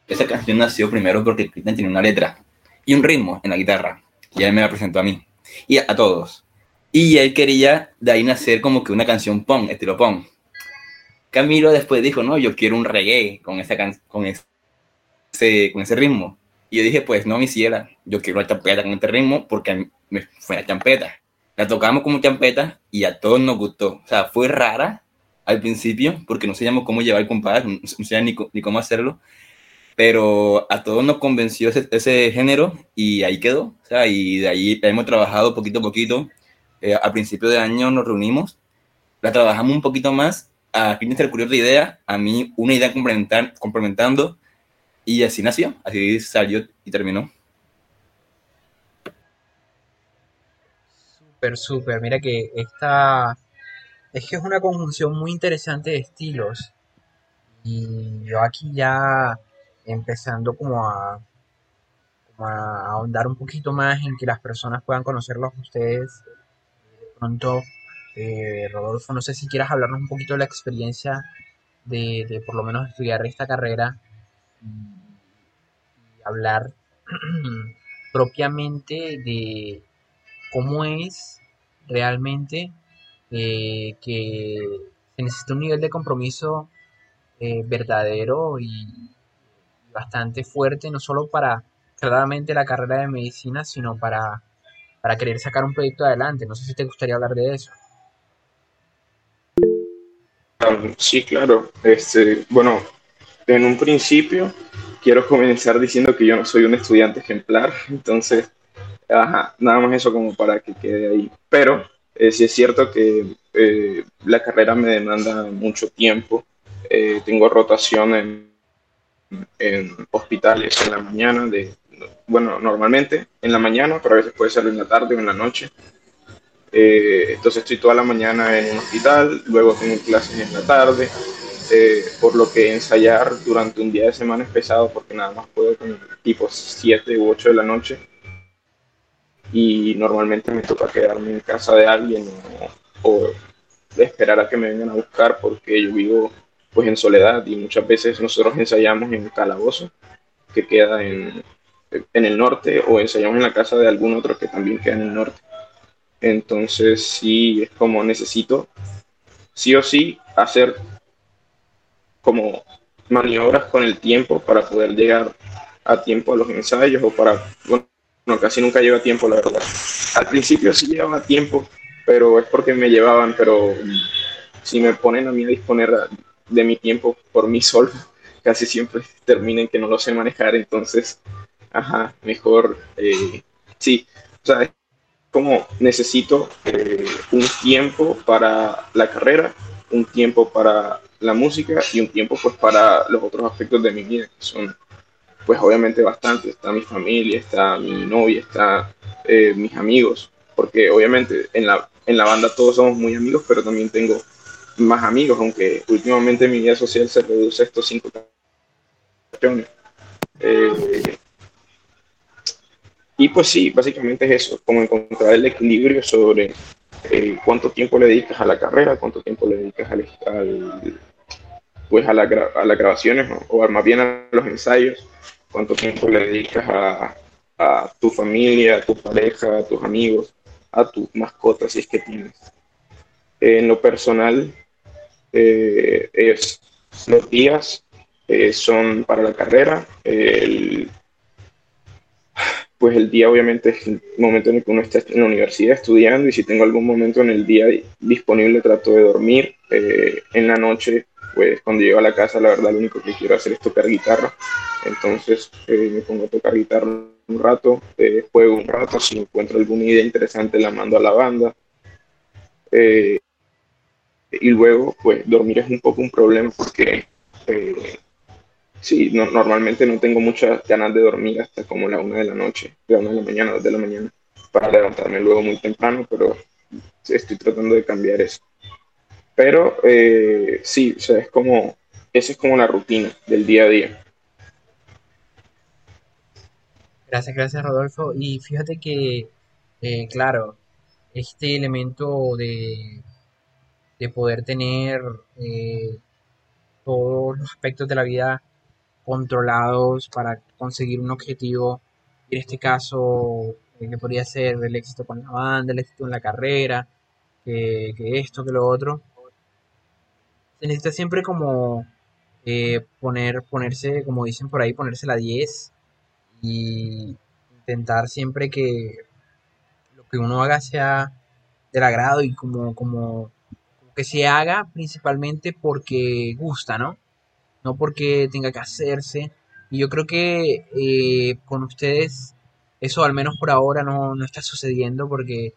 Esa canción nació primero porque Cristian tiene una letra y un ritmo en la guitarra, y él me la presentó a mí, y a todos. Y él quería de ahí nacer como que una canción pong, estilo pong. Camilo después dijo, no, yo quiero un reggae con, esa con, ese, con ese ritmo. Y yo dije, pues no me hiciera, yo quiero la champeta con este ritmo porque me fue la champeta. La tocamos como champeta y a todos nos gustó. O sea, fue rara al principio porque no sabíamos cómo llevar el compás, no, sabíamos ni, ni, cómo hacerlo. Pero a todos nos convenció ese, género y ahí quedó. O sea, y de ahí hemos trabajado poquito a poquito eh, a principio de año nos reunimos, la trabajamos un poquito más, a le ocurrió otra idea, a mí una idea complementando, y así nació, así salió y terminó. Súper, súper, mira que esta es que es una conjunción muy interesante de estilos. Y yo aquí ya empezando como a, a ahondar un poquito más en que las personas puedan conocerlos ustedes. Pronto, eh, Rodolfo, no sé si quieras hablarnos un poquito de la experiencia de, por lo menos estudiar esta carrera y, hablar [clears throat] propiamente de cómo es realmente eh, que se necesita un nivel de compromiso eh, verdadero y bastante fuerte, no solo para claramente la carrera de medicina, sino para para querer sacar un proyecto adelante. No sé si te gustaría hablar de eso. Sí, claro. Este, bueno, en un principio quiero comenzar diciendo que yo no soy un estudiante ejemplar, [laughs] entonces, nada más eso como para que quede ahí. Pero eh, sí es cierto que eh, la carrera me demanda mucho tiempo. Eh, tengo rotación en, en hospitales en la mañana de bueno, normalmente en la mañana, pero a veces puede ser en la tarde o en la noche. Eh, entonces estoy toda la mañana en un hospital, luego tengo clases en la tarde, eh, por lo que ensayar durante un día de semana es pesado porque nada más puedo con tipo 7 u 8 de la noche y normalmente me toca quedarme en casa de alguien o, o esperar a que me vengan a buscar porque yo vivo pues en soledad y muchas veces nosotros ensayamos en calabozo que queda en, en el norte o ensayamos en la casa de algún otro que también queda en el norte. Entonces sí, es como necesito sí o sí hacer como maniobras con el tiempo para poder llegar a tiempo a los ensayos o para, bueno, casi nunca llego a tiempo, la verdad. Al principio sí llevaba tiempo, pero es porque me llevaban, pero si me ponen a mí a disponer de mi tiempo por mí solo, [laughs] casi siempre terminen que no lo sé manejar, entonces ajá, mejor, eh, sí, o sea, como necesito eh, un tiempo para la carrera, un tiempo para la música y un tiempo pues para los otros aspectos de mi vida, que son pues obviamente bastante, está mi familia, está mi novia, está eh, mis amigos, porque obviamente en la, en la banda todos somos muy amigos, pero también tengo más amigos, aunque últimamente mi vida social se reduce a estos cinco canciones. Eh, y pues sí, básicamente es eso, como encontrar el equilibrio sobre eh, cuánto tiempo le dedicas a la carrera, cuánto tiempo le dedicas al, pues a, la, a las grabaciones o más bien a los ensayos, cuánto tiempo le dedicas a, a tu familia, a tu pareja, a tus amigos, a tus mascotas si es que tienes. En lo personal, eh, es, los días eh, son para la carrera. Pues el día obviamente es el momento en el que uno está en la universidad estudiando y si tengo algún momento en el día disponible trato de dormir. Eh, en la noche, pues cuando llego a la casa, la verdad lo único que quiero hacer es tocar guitarra. Entonces me pongo a tocar guitarra un rato, juego un rato, si encuentro alguna idea interesante la mando a la banda. Eh, y luego pues dormir es un poco un problema porque eh, sí, normalmente no tengo muchas ganas de dormir hasta como la una de la noche, la una de la mañana, dos de la mañana, para levantarme luego muy temprano, pero estoy tratando de cambiar eso. Pero eh, sí, o sea, es como, esa es como la rutina del día a día. Gracias, gracias Rodolfo. Y fíjate que, eh, claro, este elemento de de poder tener eh, todos los aspectos de la vida controlados para conseguir un objetivo. En este caso, eh, que podría ser el éxito con la banda, el éxito en la carrera, que, esto, que lo otro. Se necesita siempre como eh, poner, ponerse, como dicen por ahí, ponerse la 10 y intentar siempre que lo que uno haga sea del agrado y como, como que se haga principalmente porque gusta, ¿no? No porque tenga que hacerse. Y yo creo que eh, con ustedes eso al menos por ahora no, está sucediendo porque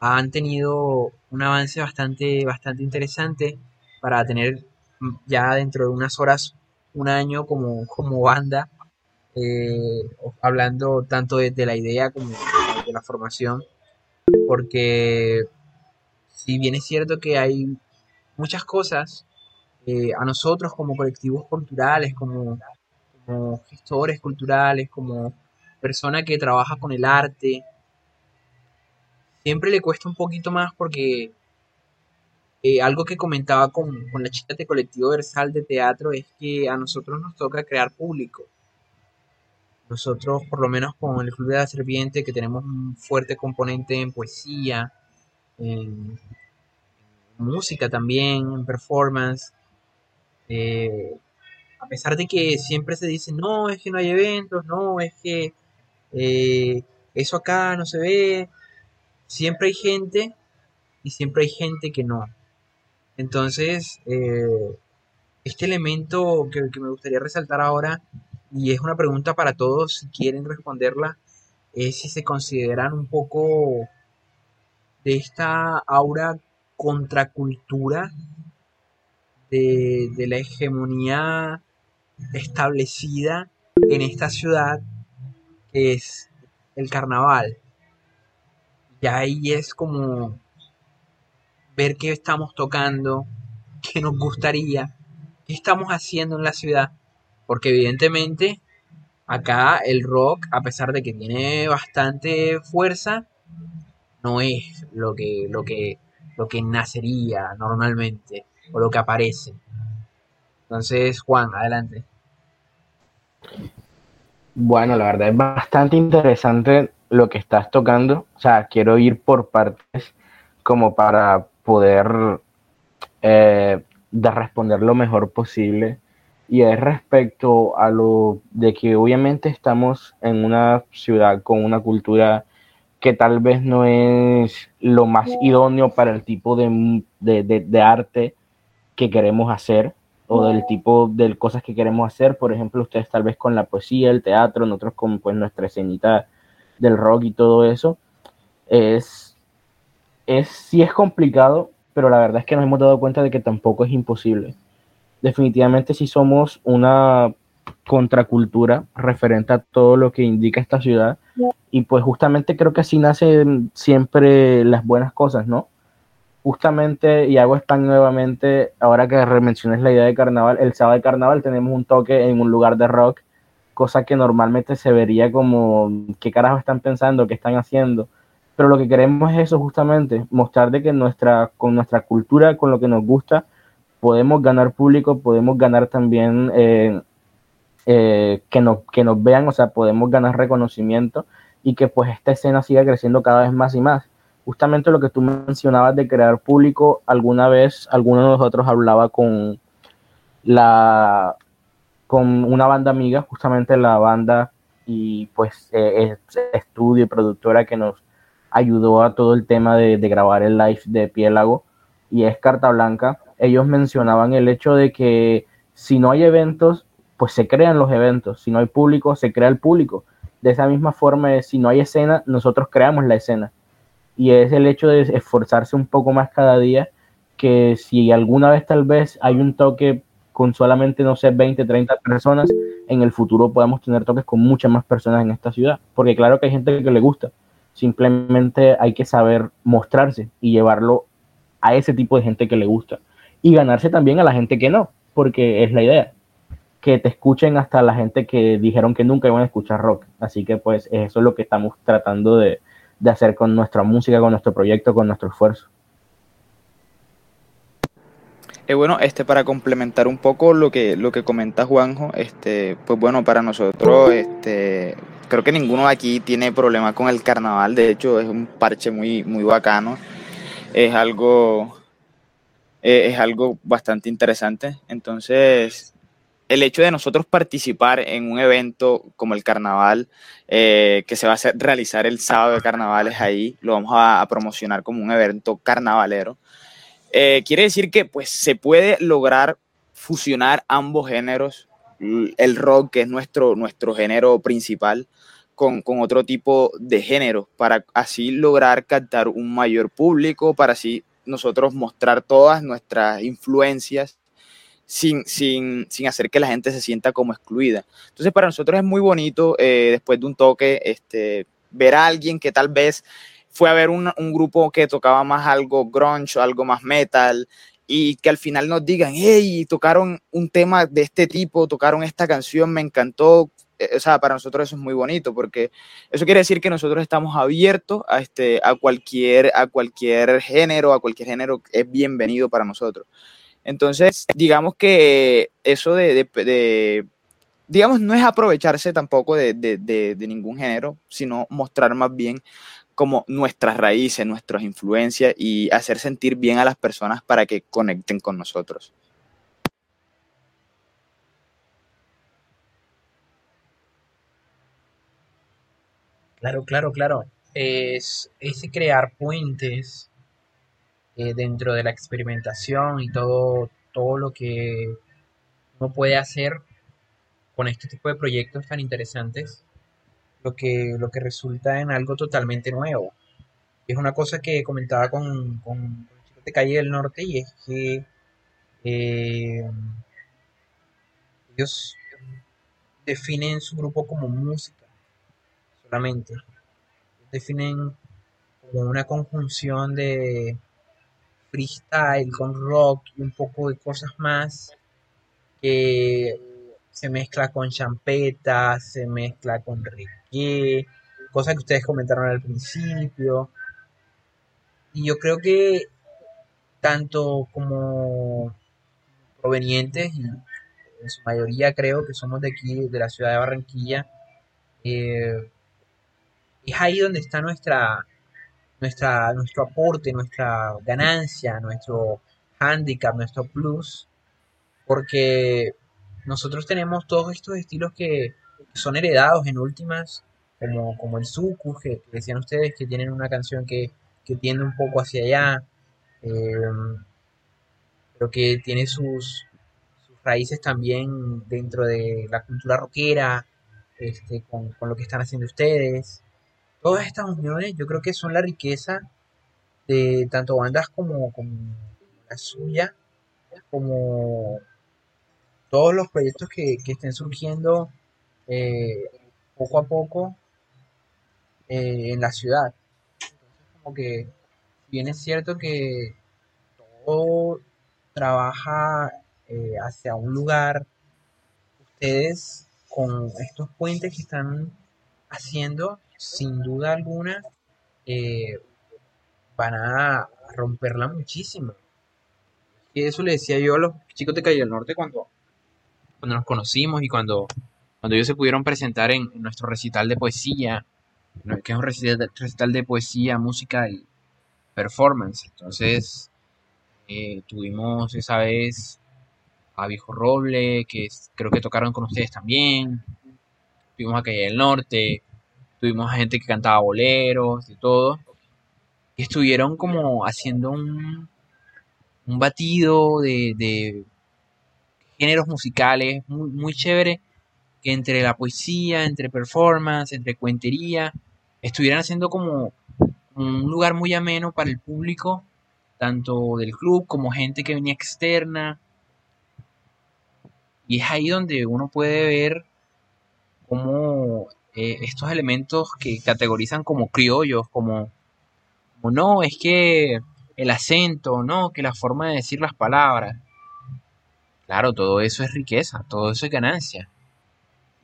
han tenido un avance bastante, bastante interesante para tener ya dentro de unas horas un año como, como banda, eh, hablando tanto de, de, la idea como de la formación, porque si bien es cierto que hay muchas cosas eh, a nosotros como colectivos culturales, como, gestores culturales, como persona que trabaja con el arte, siempre le cuesta un poquito más porque eh, algo que comentaba con, la chica de colectivo Versal de teatro es que a nosotros nos toca crear público. Nosotros, por lo menos con el Club de la Serpiente, que tenemos un fuerte componente en poesía, en música también, en performance. Eh, a pesar de que siempre se dice, no, es que no hay eventos, no, es que eh, eso acá no se ve, siempre hay gente y siempre hay gente que no. Entonces, eh, este elemento que, que, me gustaría resaltar ahora, y es una pregunta para todos, si quieren responderla, es si se consideran un poco de esta aura contracultura de, la hegemonía establecida en esta ciudad que es el carnaval. Y ahí es como ver qué estamos tocando, qué nos gustaría, qué estamos haciendo en la ciudad. Porque evidentemente acá el rock, a pesar de que tiene bastante fuerza, no es lo que, lo que lo que nacería normalmente o lo que aparece. Entonces, Juan, adelante. Bueno, la verdad es bastante interesante lo que estás tocando. O sea, quiero ir por partes como para poder eh, de responder lo mejor posible. Y es respecto a lo de que obviamente estamos en una ciudad con una cultura que tal vez no es lo más idóneo para el tipo de, de, arte que queremos hacer o del tipo de cosas que queremos hacer. Por ejemplo, ustedes tal vez con la poesía, el teatro, nosotros con pues nuestra escenita del rock y todo eso. Es, es, sí es complicado, pero la verdad es que nos hemos dado cuenta de que tampoco es imposible. Definitivamente si somos una contracultura referente a todo lo que indica esta ciudad. Y pues justamente creo que así nacen siempre las buenas cosas, ¿no? Justamente, y hago spam nuevamente, ahora que menciones la idea de carnaval, el sábado de carnaval tenemos un toque en un lugar de rock, cosa que normalmente se vería como, ¿qué carajo están pensando? ¿Qué están haciendo? Pero lo que queremos es eso justamente, mostrar de que nuestra, con nuestra cultura, con lo que nos gusta, podemos ganar público, podemos ganar también eh, eh, que, no, que nos vean, o sea, podemos ganar reconocimiento y que pues esta escena siga creciendo cada vez más y más. Justamente lo que tú mencionabas de crear público, alguna vez alguno de nosotros hablaba con la con una banda amiga, justamente la banda y pues eh, estudio productora que nos ayudó a todo el tema de, de grabar el live de Piélago y es Carta Blanca. Ellos mencionaban el hecho de que si no hay eventos, pues se crean los eventos. Si no hay público, se crea el público. De esa misma forma, si no hay escena, nosotros creamos la escena. Y es el hecho de esforzarse un poco más cada día, que si alguna vez tal vez hay un toque con solamente, no sé, 20, 30 personas, en el futuro podemos tener toques con muchas más personas en esta ciudad. Porque claro que hay gente que le gusta. Simplemente hay que saber mostrarse y llevarlo a ese tipo de gente que le gusta. Y ganarse también a la gente que no, porque es la idea que te escuchen hasta la gente que dijeron que nunca iban a escuchar rock. Así que pues eso es lo que estamos tratando de, hacer con nuestra música, con nuestro proyecto, con nuestro esfuerzo. Eh, bueno, este para complementar un poco lo que lo que comenta Juanjo, este, pues bueno, para nosotros, este, creo que ninguno aquí tiene problema con el carnaval. De hecho, es un parche muy muy bacano. Es algo eh, es algo bastante interesante. Entonces, el hecho de nosotros participar en un evento como el carnaval, eh, que se va a realizar el sábado de carnavales ahí, lo vamos a, promocionar como un evento carnavalero, eh, quiere decir que pues se puede lograr fusionar ambos géneros, el rock, que es nuestro, nuestro género principal, con, con otro tipo de género, para así lograr captar un mayor público, para así nosotros mostrar todas nuestras influencias sin, sin, sin, hacer que la gente se sienta como excluida. Entonces, para nosotros es muy bonito, eh, después de un toque, este, ver a alguien que tal vez fue a ver un, un, grupo que tocaba más algo grunge algo más metal y que al final nos digan, hey, tocaron un tema de este tipo, tocaron esta canción, me encantó. Eh, o sea, para nosotros eso es muy bonito porque eso quiere decir que nosotros estamos abiertos a, este, a, cualquier, a cualquier género, a cualquier género es bienvenido para nosotros. Entonces, digamos que eso de, digamos, no es aprovecharse tampoco de, de, ningún género, sino mostrar más bien como nuestras raíces, nuestras influencias y hacer sentir bien a las personas para que conecten con nosotros. Claro, claro, claro. Es ese crear puentes eh, dentro de la experimentación y todo, todo lo que uno puede hacer con este tipo de proyectos tan interesantes, lo que, lo que resulta en algo totalmente nuevo. Es una cosa que comentaba con, con de Calle del Norte y es que eh, ellos definen su grupo como música solamente. Definen como una conjunción de, freestyle, con rock y un poco de cosas más que se mezcla con champeta, se mezcla con reggae, cosas que ustedes comentaron al principio. Y yo creo que tanto como provenientes, y en su mayoría creo que somos de aquí, de la ciudad de Barranquilla, eh, es ahí donde está nuestra, nuestra, nuestro aporte, nuestra ganancia, nuestro handicap, nuestro plus, porque nosotros tenemos todos estos estilos que son heredados en últimas, como, como el suku, que, decían ustedes que tienen una canción que, que tiende un poco hacia allá, em, pero que tiene sus, sus, raíces también dentro de la cultura rockera, este, con, con lo que están haciendo ustedes todas estas uniones yo creo que son la riqueza de tanto bandas como, la suya, como todos los proyectos que, estén surgiendo eh, poco a poco eh, en la ciudad. Entonces, como que, bien es cierto que todo trabaja eh, hacia un lugar, ustedes con estos puentes que están haciendo sin duda alguna eh, van a romperla muchísimo. Y eso le decía yo a los chicos de Calle del Norte cuando, cuando nos conocimos y cuando cuando ellos se pudieron presentar en, nuestro recital de poesía, que es un recital, de poesía, música y performance. Entonces, eh, tuvimos esa vez a Viejo Roble, que creo que tocaron con ustedes también. Tuvimos a Calle del Norte, tuvimos gente que cantaba boleros y todo. Estuvieron como haciendo un, un batido de, géneros musicales muy, muy chévere, que entre la poesía, entre performance, entre cuentería, estuvieran haciendo como un lugar muy ameno para el público, tanto del club como gente que venía externa. Y es ahí donde uno puede ver cómo eh, estos elementos que categorizan como criollos, como, no, es que el acento, no, que la forma de decir las palabras. Claro, todo eso es riqueza, todo eso es ganancia.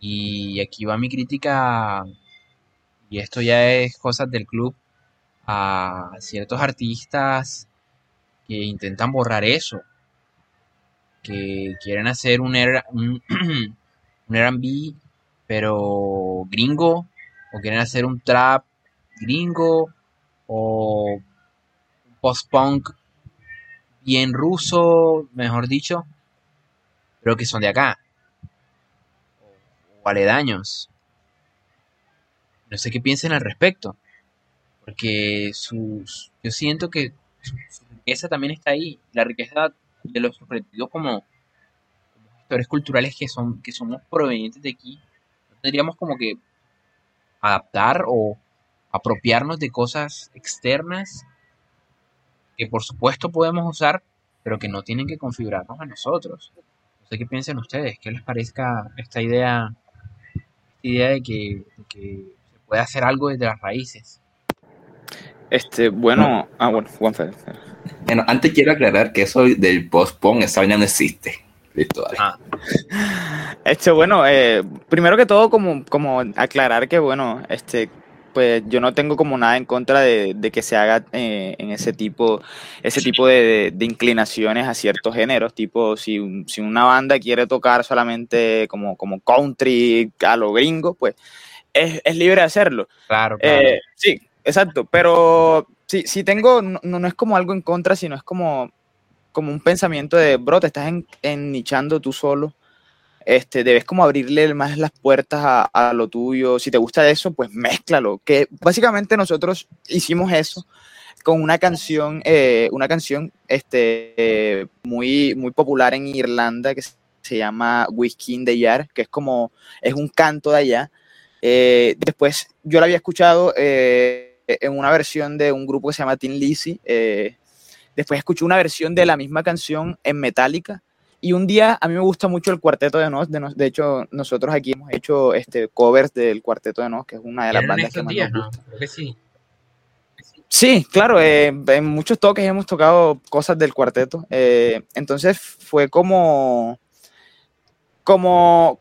Y aquí va mi crítica, y esto ya es cosas del club, a ciertos artistas que intentan borrar eso, que quieren hacer un, un, [clears throat] un R&B pero gringo, o quieren hacer un trap gringo, o post-punk bien ruso, mejor dicho, pero que son de acá, o aledaños. No sé qué piensen al respecto, porque sus, yo siento que su, riqueza también está ahí, la riqueza de los objetivos como, como gestores culturales que, son, que somos provenientes de aquí, tendríamos como que adaptar o apropiarnos de cosas externas que por supuesto podemos usar, pero que no tienen que configurarnos a nosotros. No sé qué piensen ustedes, qué les parezca esta idea, esta idea de que, se puede hacer algo desde las raíces. Este, bueno, ah, bueno, Juan Bueno, antes quiero aclarar que eso del post-pong, esa vaina no existe. Listo, ah. Este, bueno, eh, primero que todo, como, como aclarar que, bueno, este, pues yo no tengo como nada en contra de, que se haga eh, en ese tipo, ese tipo de, inclinaciones a ciertos géneros, tipo si, si, una banda quiere tocar solamente como, como country a lo gringo, pues es, libre de hacerlo. Claro, claro. Eh, sí, exacto, pero sí, sí tengo, no, no es como algo en contra, sino es como como un pensamiento de, bro, te estás en, nichando tú solo. Este, debes como abrirle más las puertas a, lo tuyo. Si te gusta eso, pues mézclalo. Que básicamente nosotros hicimos eso con una canción, eh, una canción este, muy, muy popular en Irlanda que se llama Whiskey in the Yard, que es como, es un canto de allá. Eh, después yo la había escuchado eh, en una versión de un grupo que se llama Tin Lizzy, Después escuché una versión de la misma canción en Metallica. Y un día a mí me gusta mucho el Cuarteto de Nos. De, hecho, nosotros aquí hemos hecho este, covers del Cuarteto de Nos, que es una de las bandas que más nos gusta. Creo que sí. Sí, claro, eh, en muchos toques hemos tocado cosas del cuarteto. Eh, entonces fue como, como,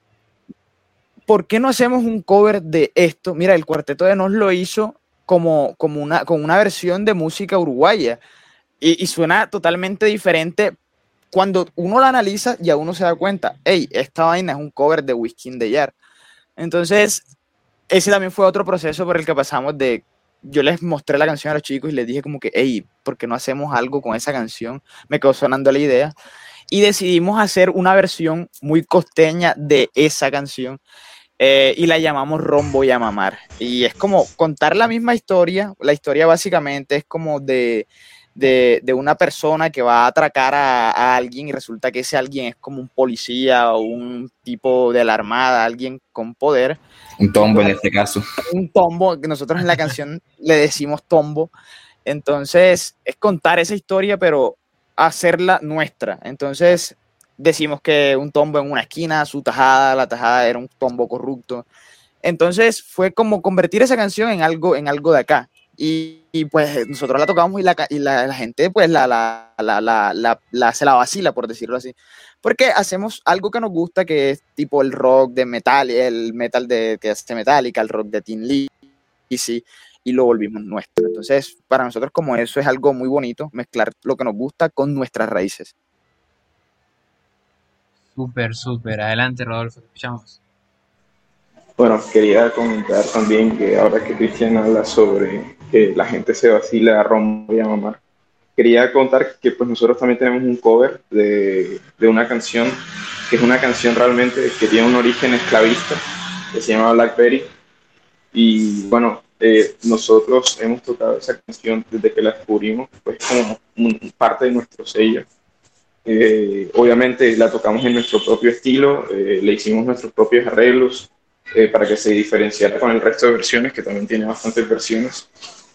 ¿por qué no hacemos un cover de esto? Mira, el cuarteto de Nos lo hizo como, como una, con una versión de música uruguaya. Y, suena totalmente diferente cuando uno la analiza ya uno se da cuenta, hey, esta vaina es un cover de Whiskey in the Jar. Entonces, ese también fue otro proceso por el que pasamos de, yo les mostré la canción a los chicos y les dije como que, hey, ¿por qué no hacemos algo con esa canción? Me quedó sonando la idea. Y decidimos hacer una versión muy costeña de esa canción. Eh, y la llamamos Rombo y a Mamar. Y es como contar la misma historia. La historia básicamente es como de de, una persona que va a atracar a, alguien y resulta que ese alguien es como un policía o un tipo de la armada, alguien con poder. Un tombo en este caso. Un tombo, que nosotros en la canción [laughs] le decimos tombo. Entonces, es contar esa historia, pero hacerla nuestra. Entonces, decimos que un tombo en una esquina, su tajada, la tajada era un tombo corrupto. Entonces, fue como convertir esa canción en algo, en algo de acá. Y, pues nosotros la tocamos y la, y la, gente pues la, la, la, se la vacila, por decirlo así. Porque hacemos algo que nos gusta, que es tipo el rock de metal, el metal de, que hace Metallica, el rock de Tin Lee, y sí, y lo volvimos nuestro. Entonces, para nosotros como eso es algo muy bonito, mezclar lo que nos gusta con nuestras raíces. Súper, súper. Adelante, Rodolfo, escuchamos. Bueno, quería comentar también que ahora que Cristian habla sobre que la gente se vacila Roma y a mamar, quería contar que pues nosotros también tenemos un cover de, de, una canción, que es una canción realmente que tiene un origen esclavista, que se llama Blackberry. Y bueno, eh, nosotros hemos tocado esa canción desde que la descubrimos, pues como parte de nuestro sello. Eh, obviamente la tocamos en nuestro propio estilo, eh, le hicimos nuestros propios arreglos, eh, para que se diferenciara con el resto de versiones, que también tiene bastantes versiones,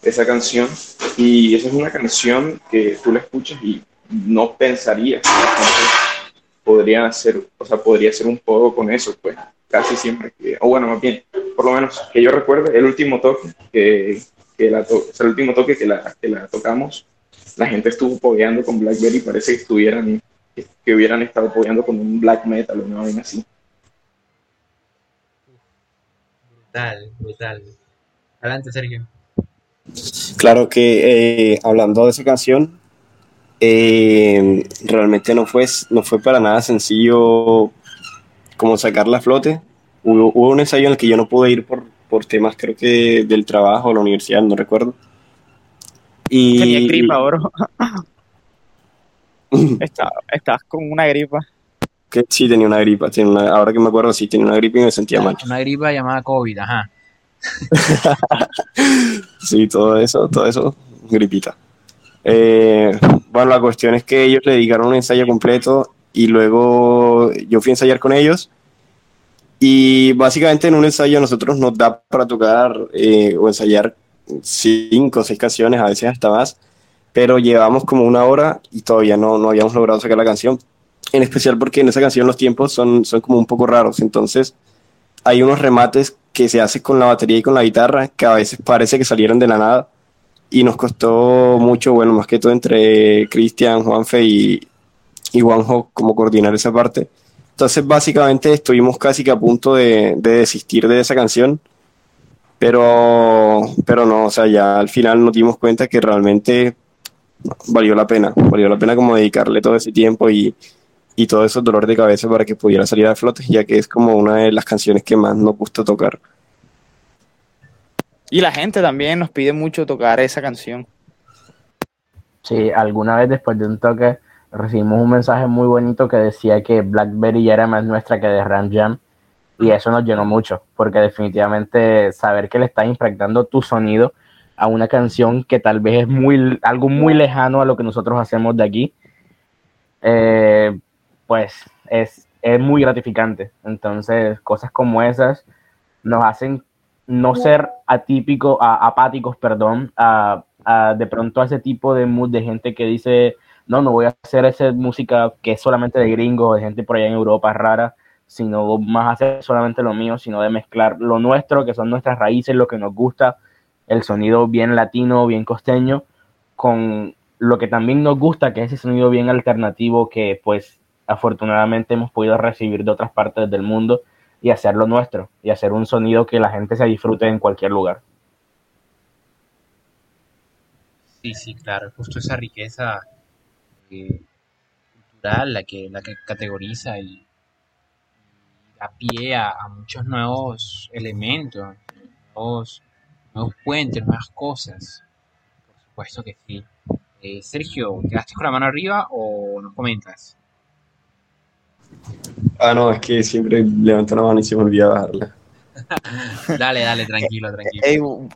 esa canción. Y esa es una canción que tú la escuchas y no pensarías que podría hacer, o sea, podría ser un poco con eso, pues casi siempre que, o bueno, más bien, por lo menos que yo recuerde, el último toque que, que la el último toque que la, que la tocamos, la gente estuvo pogueando con Blackberry, parece que estuvieran, que, hubieran estado pogueando con un black metal o una vaina así. Brutal, brutal. Adelante, Sergio. Claro que eh, hablando de esa canción, eh, realmente no fue, no fue para nada sencillo como sacarla a flote. Hubo, un ensayo en el que yo no pude ir por, por temas, creo que del trabajo o la universidad, no recuerdo. Y... Tenía gripa, oro. [laughs] Estabas con una gripa. Que sí, tenía una gripa. ahora que me acuerdo, sí, tenía una gripa y me sentía mal. Una gripa llamada COVID, ajá. [laughs] sí, todo eso, todo eso, gripita. Eh, bueno, la cuestión es que ellos le dedicaron un ensayo completo y luego yo fui a ensayar con ellos. Y básicamente en un ensayo nosotros nos da para tocar eh, o ensayar cinco o seis canciones, a veces hasta más, pero llevamos como una hora y todavía no, no habíamos logrado sacar la canción en especial porque en esa canción los tiempos son, son como un poco raros, entonces hay unos remates que se hacen con la batería y con la guitarra que a veces parece que salieron de la nada y nos costó mucho, bueno, más que todo entre Cristian, Juanfe y, y Juanjo, como coordinar esa parte. Entonces, básicamente estuvimos casi que a punto de, de, desistir de esa canción, pero, pero no, o sea, ya al final nos dimos cuenta que realmente valió la pena, valió la pena como dedicarle todo ese tiempo y, y todo esos dolores de cabeza para que pudiera salir a flote, ya que es como una de las canciones que más nos gusta tocar. Y la gente también nos pide mucho tocar esa canción. Sí, alguna vez después de un toque recibimos un mensaje muy bonito que decía que Blackberry ya era más nuestra que de Ram Jam y eso nos llenó mucho, porque definitivamente saber que le estás impregnando tu sonido a una canción que tal vez es muy algo muy lejano a lo que nosotros hacemos de aquí, eh, pues es, muy gratificante. Entonces, cosas como esas nos hacen no ser atípicos, apáticos, perdón, a, de pronto a ese tipo de mood de gente que dice, no, no voy a hacer esa música que es solamente de gringos, de gente por allá en Europa rara, sino más hacer solamente lo mío, sino de mezclar lo nuestro, que son nuestras raíces, lo que nos gusta, el sonido bien latino, bien costeño, con lo que también nos gusta, que es ese sonido bien alternativo que pues afortunadamente hemos podido recibir de otras partes del mundo y hacerlo nuestro y hacer un sonido que la gente se disfrute en cualquier lugar. Sí, sí, claro, justo esa riqueza eh, cultural la que, la que categoriza y, da pie a, muchos nuevos elementos, nuevos, nuevos puentes, nuevas cosas. Por supuesto que sí. Eh, Sergio, ¿quedaste con la mano arriba o nos comentas? Ah, no, es que siempre levanto la mano y se me olvida bajarla. [laughs] dale, dale, tranquilo, tranquilo.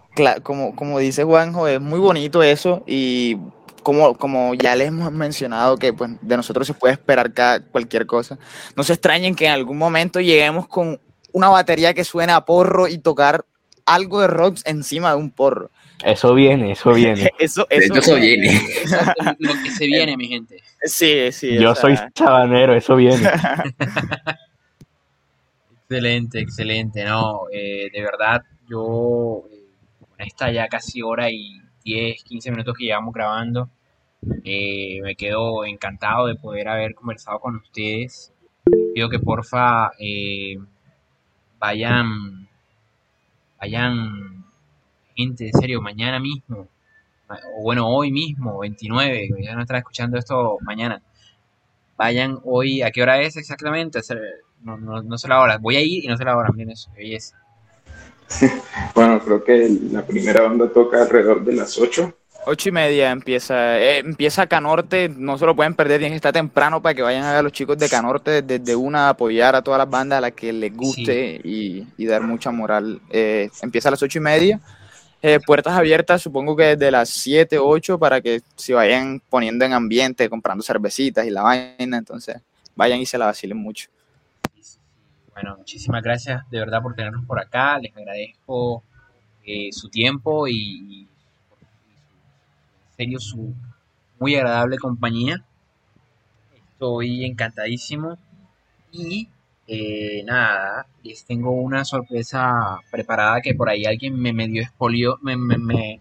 como, como dice Juanjo, es muy bonito eso y como, como ya les hemos mencionado que pues, de nosotros se puede esperar cada, cualquier cosa. No se extrañen que en algún momento lleguemos con una batería que suene a porro y tocar algo de rock encima de un porro. Eso viene, eso viene. [laughs] eso, eso, viene. Lo que se [laughs] viene, mi gente. Sí, sí. Yo soy chabanero, eso viene. [laughs] excelente, excelente. No, eh, de verdad, yo eh, con esta ya casi hora y 10, 15 minutos que llevamos grabando, eh, me quedo encantado de poder haber conversado con ustedes. Pido que porfa vayan, vayan gente, en serio, mañana mismo, o bueno, hoy mismo, 29, ya no estará escuchando esto mañana. Vayan hoy, ¿a qué hora es exactamente? No, no, sé la hora, voy a ir y no sé la hora, miren eso, hoy es [laughs] bueno, creo que la primera banda toca alrededor de las 8. Ocho y media empieza, eh, empieza Canorte, no se lo pueden perder, tienen que estar temprano para que vayan a ver a los chicos de Canorte desde una, apoyar a todas las bandas a las que les guste y, y, dar mucha moral. Eh, empieza a las ocho y media, eh, puertas abiertas supongo que desde las siete, ocho para que se vayan poniendo en ambiente, comprando cervecitas y la vaina, entonces vayan y se la vacilen mucho. Bueno, muchísimas gracias de verdad por tenernos por acá, les agradezco su tiempo y serio su muy agradable compañía. Estoy encantadísimo. Y eh, nada, les tengo una sorpresa preparada que por ahí alguien me medio expolió, me, me, me,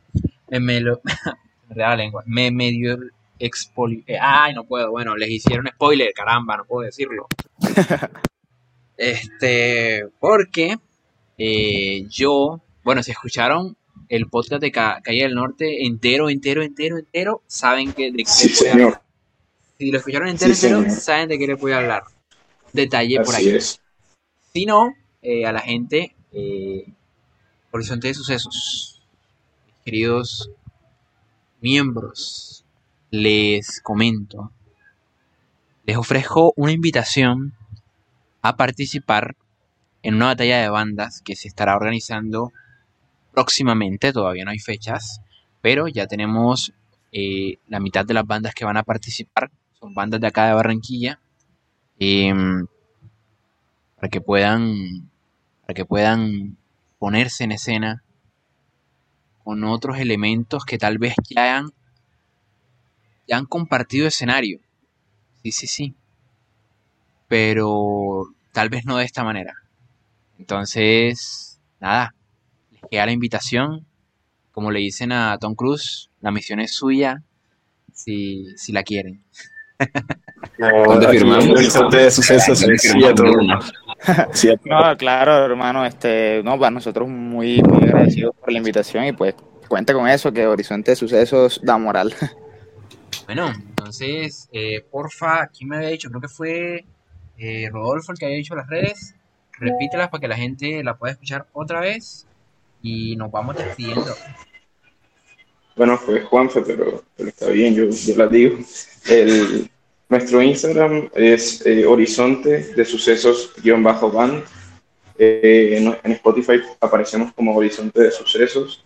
me, me lo, [laughs] me lengua, me medio expolió, eh, ay, no puedo, bueno, les hicieron spoiler, caramba, no puedo decirlo. [laughs] este, porque eh, yo, bueno, si escucharon el podcast de Calle del Norte entero, entero, entero, entero, saben que de qué sí, señor. Si lo escucharon entero, entero, saben de qué les voy a hablar. Detalle por ahí. Es. Si no, eh, a la gente, eh, Horizonte de Sucesos, queridos miembros, les comento, les ofrezco una invitación a participar en una batalla de bandas que se estará organizando próximamente, todavía no hay fechas, pero ya tenemos eh, la mitad de las bandas que van a participar, son bandas de acá de Barranquilla, em, para que puedan, para que puedan ponerse en escena con otros elementos que tal vez ya han, ya han compartido escenario. Sí, sí, sí. Pero tal vez no de esta manera. Entonces, nada, queda la invitación. Como le dicen a Tom Cruise, la misión es suya si, si la quieren. ¿Dónde firmamos? de sucesos. No, claro, hermano, este, no, para nosotros muy, muy agradecidos por la invitación y pues cuente con eso, que Horizonte de Sucesos da moral. [laughs] Bueno, entonces, eh, porfa, ¿quién me había dicho? Creo que fue eh, Rodolfo el que había dicho las redes. Repítelas para que la gente la pueda escuchar otra vez y nos vamos despidiendo. Bueno, fue Juanfe, pero, pero está bien, yo, yo la digo. El, nuestro Instagram es eh, horizonte de sucesos-band. Eh, en, en, Spotify aparecemos como Horizonte de Sucesos.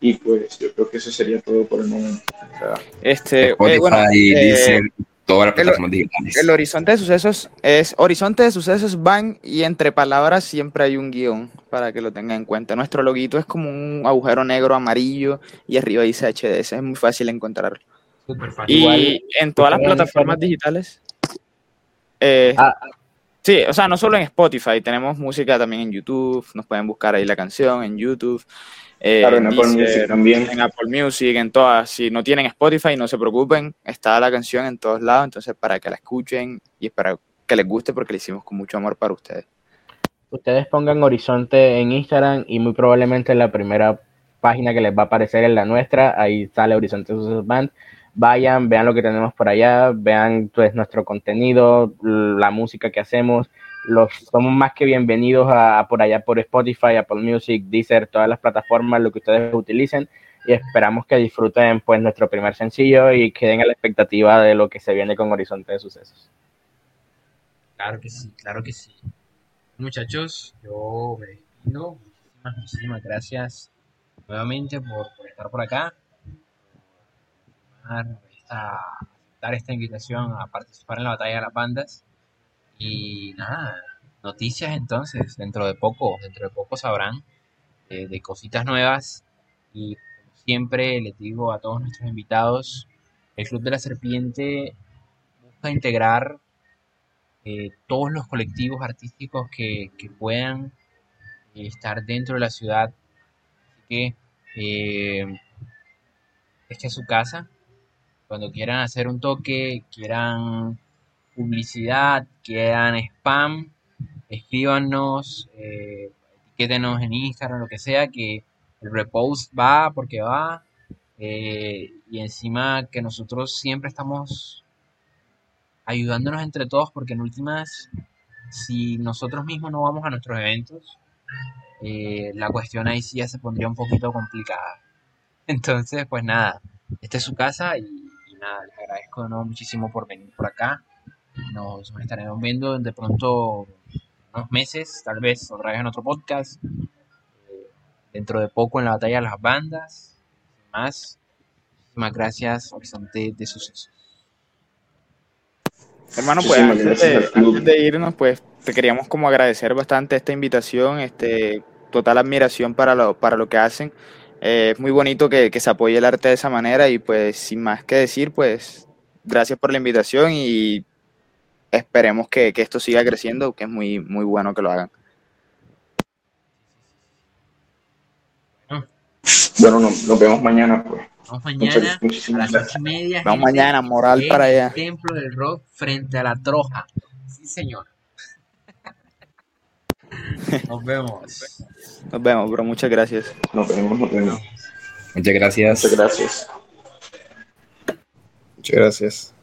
Y pues yo creo que eso sería todo por el momento. O sea, este, Spotify, eh, bueno, dice eh, todas las el- plataformas digitales. El horizonte de sucesos es horizonte de sucesos van y entre palabras siempre hay un guion para que lo tengan en cuenta. Nuestro loguito es como un agujero negro amarillo y arriba dice HDS, es muy fácil encontrarlo. Súper fácil. Y Igual, en todas las plataformas digitales. eh, Ah, sí, o sea, no solo en Spotify, tenemos música también en YouTube, nos pueden buscar ahí la canción en YouTube. Eh, claro, en Apple Deezer, Music también. en Apple Music, en todas. Si no tienen Spotify, no se preocupen, está la canción en todos lados, entonces para que la escuchen y para que les guste porque la hicimos con mucho amor para ustedes. ustedes pongan Horizonte en Instagram y muy probablemente la primera página que les va a aparecer es la nuestra, ahí sale Horizonte Sucesos Band. Vayan, vean lo que tenemos por allá, vean pues nuestro contenido, la música que hacemos. Los, somos más que bienvenidos a, por allá por Spotify, Apple Music, Deezer, todas las plataformas, lo que ustedes utilicen y esperamos que disfruten pues nuestro primer sencillo y queden a la expectativa de lo que se viene con Horizonte de Sucesos. Claro que sí, claro que sí. Muchachos, yo me despido. Muchísimas, muchísimas gracias nuevamente por, por estar por acá, por aceptar esta invitación a participar en la batalla de las bandas. Y nada, noticias entonces, dentro de poco, dentro de poco sabrán eh, de cositas nuevas. Y siempre les digo a todos nuestros invitados, el Club de la Serpiente busca integrar eh, todos los colectivos artísticos que, que puedan eh, estar dentro de la ciudad. Así que es su casa. Cuando quieran hacer un toque, quieran publicidad, quieran spam, escríbanos, eh, en Instagram, lo que sea, que el repost va porque va. eh, y encima que nosotros siempre estamos ayudándonos entre todos, porque en últimas, si nosotros mismos no vamos a nuestros eventos, eh, la cuestión ahí sí ya se pondría un poquito complicada. [laughs] Entonces, pues nada, esta es su casa y, nada, les agradezco muchísimo por venir por acá. Nos, estaremos viendo de pronto unos meses, tal vez otra vez en otro podcast. Eh, dentro de poco en la batalla de las bandas. Más, muchísimas gracias, Horizonte de Sucesos. Hermano, pues antes de, antes de, irnos, pues te queríamos como agradecer bastante esta invitación, este total admiración para lo, para lo que hacen. Eh, es muy bonito que, que, se apoye el arte de esa manera y pues sin más que decir, pues gracias por la invitación y esperemos que, que esto siga creciendo, que es muy, muy bueno que lo hagan. Bueno, nos, nos vemos mañana, pues. Vamos mañana a las ocho y media. Vamos mañana, moral para allá. Templo del Rock frente a la Troja. Sí, señor. [laughs] Nos vemos. Nos vemos, bro. Muchas gracias. Nos vemos, nos vemos. Muchas gracias. Muchas gracias. Muchas gracias.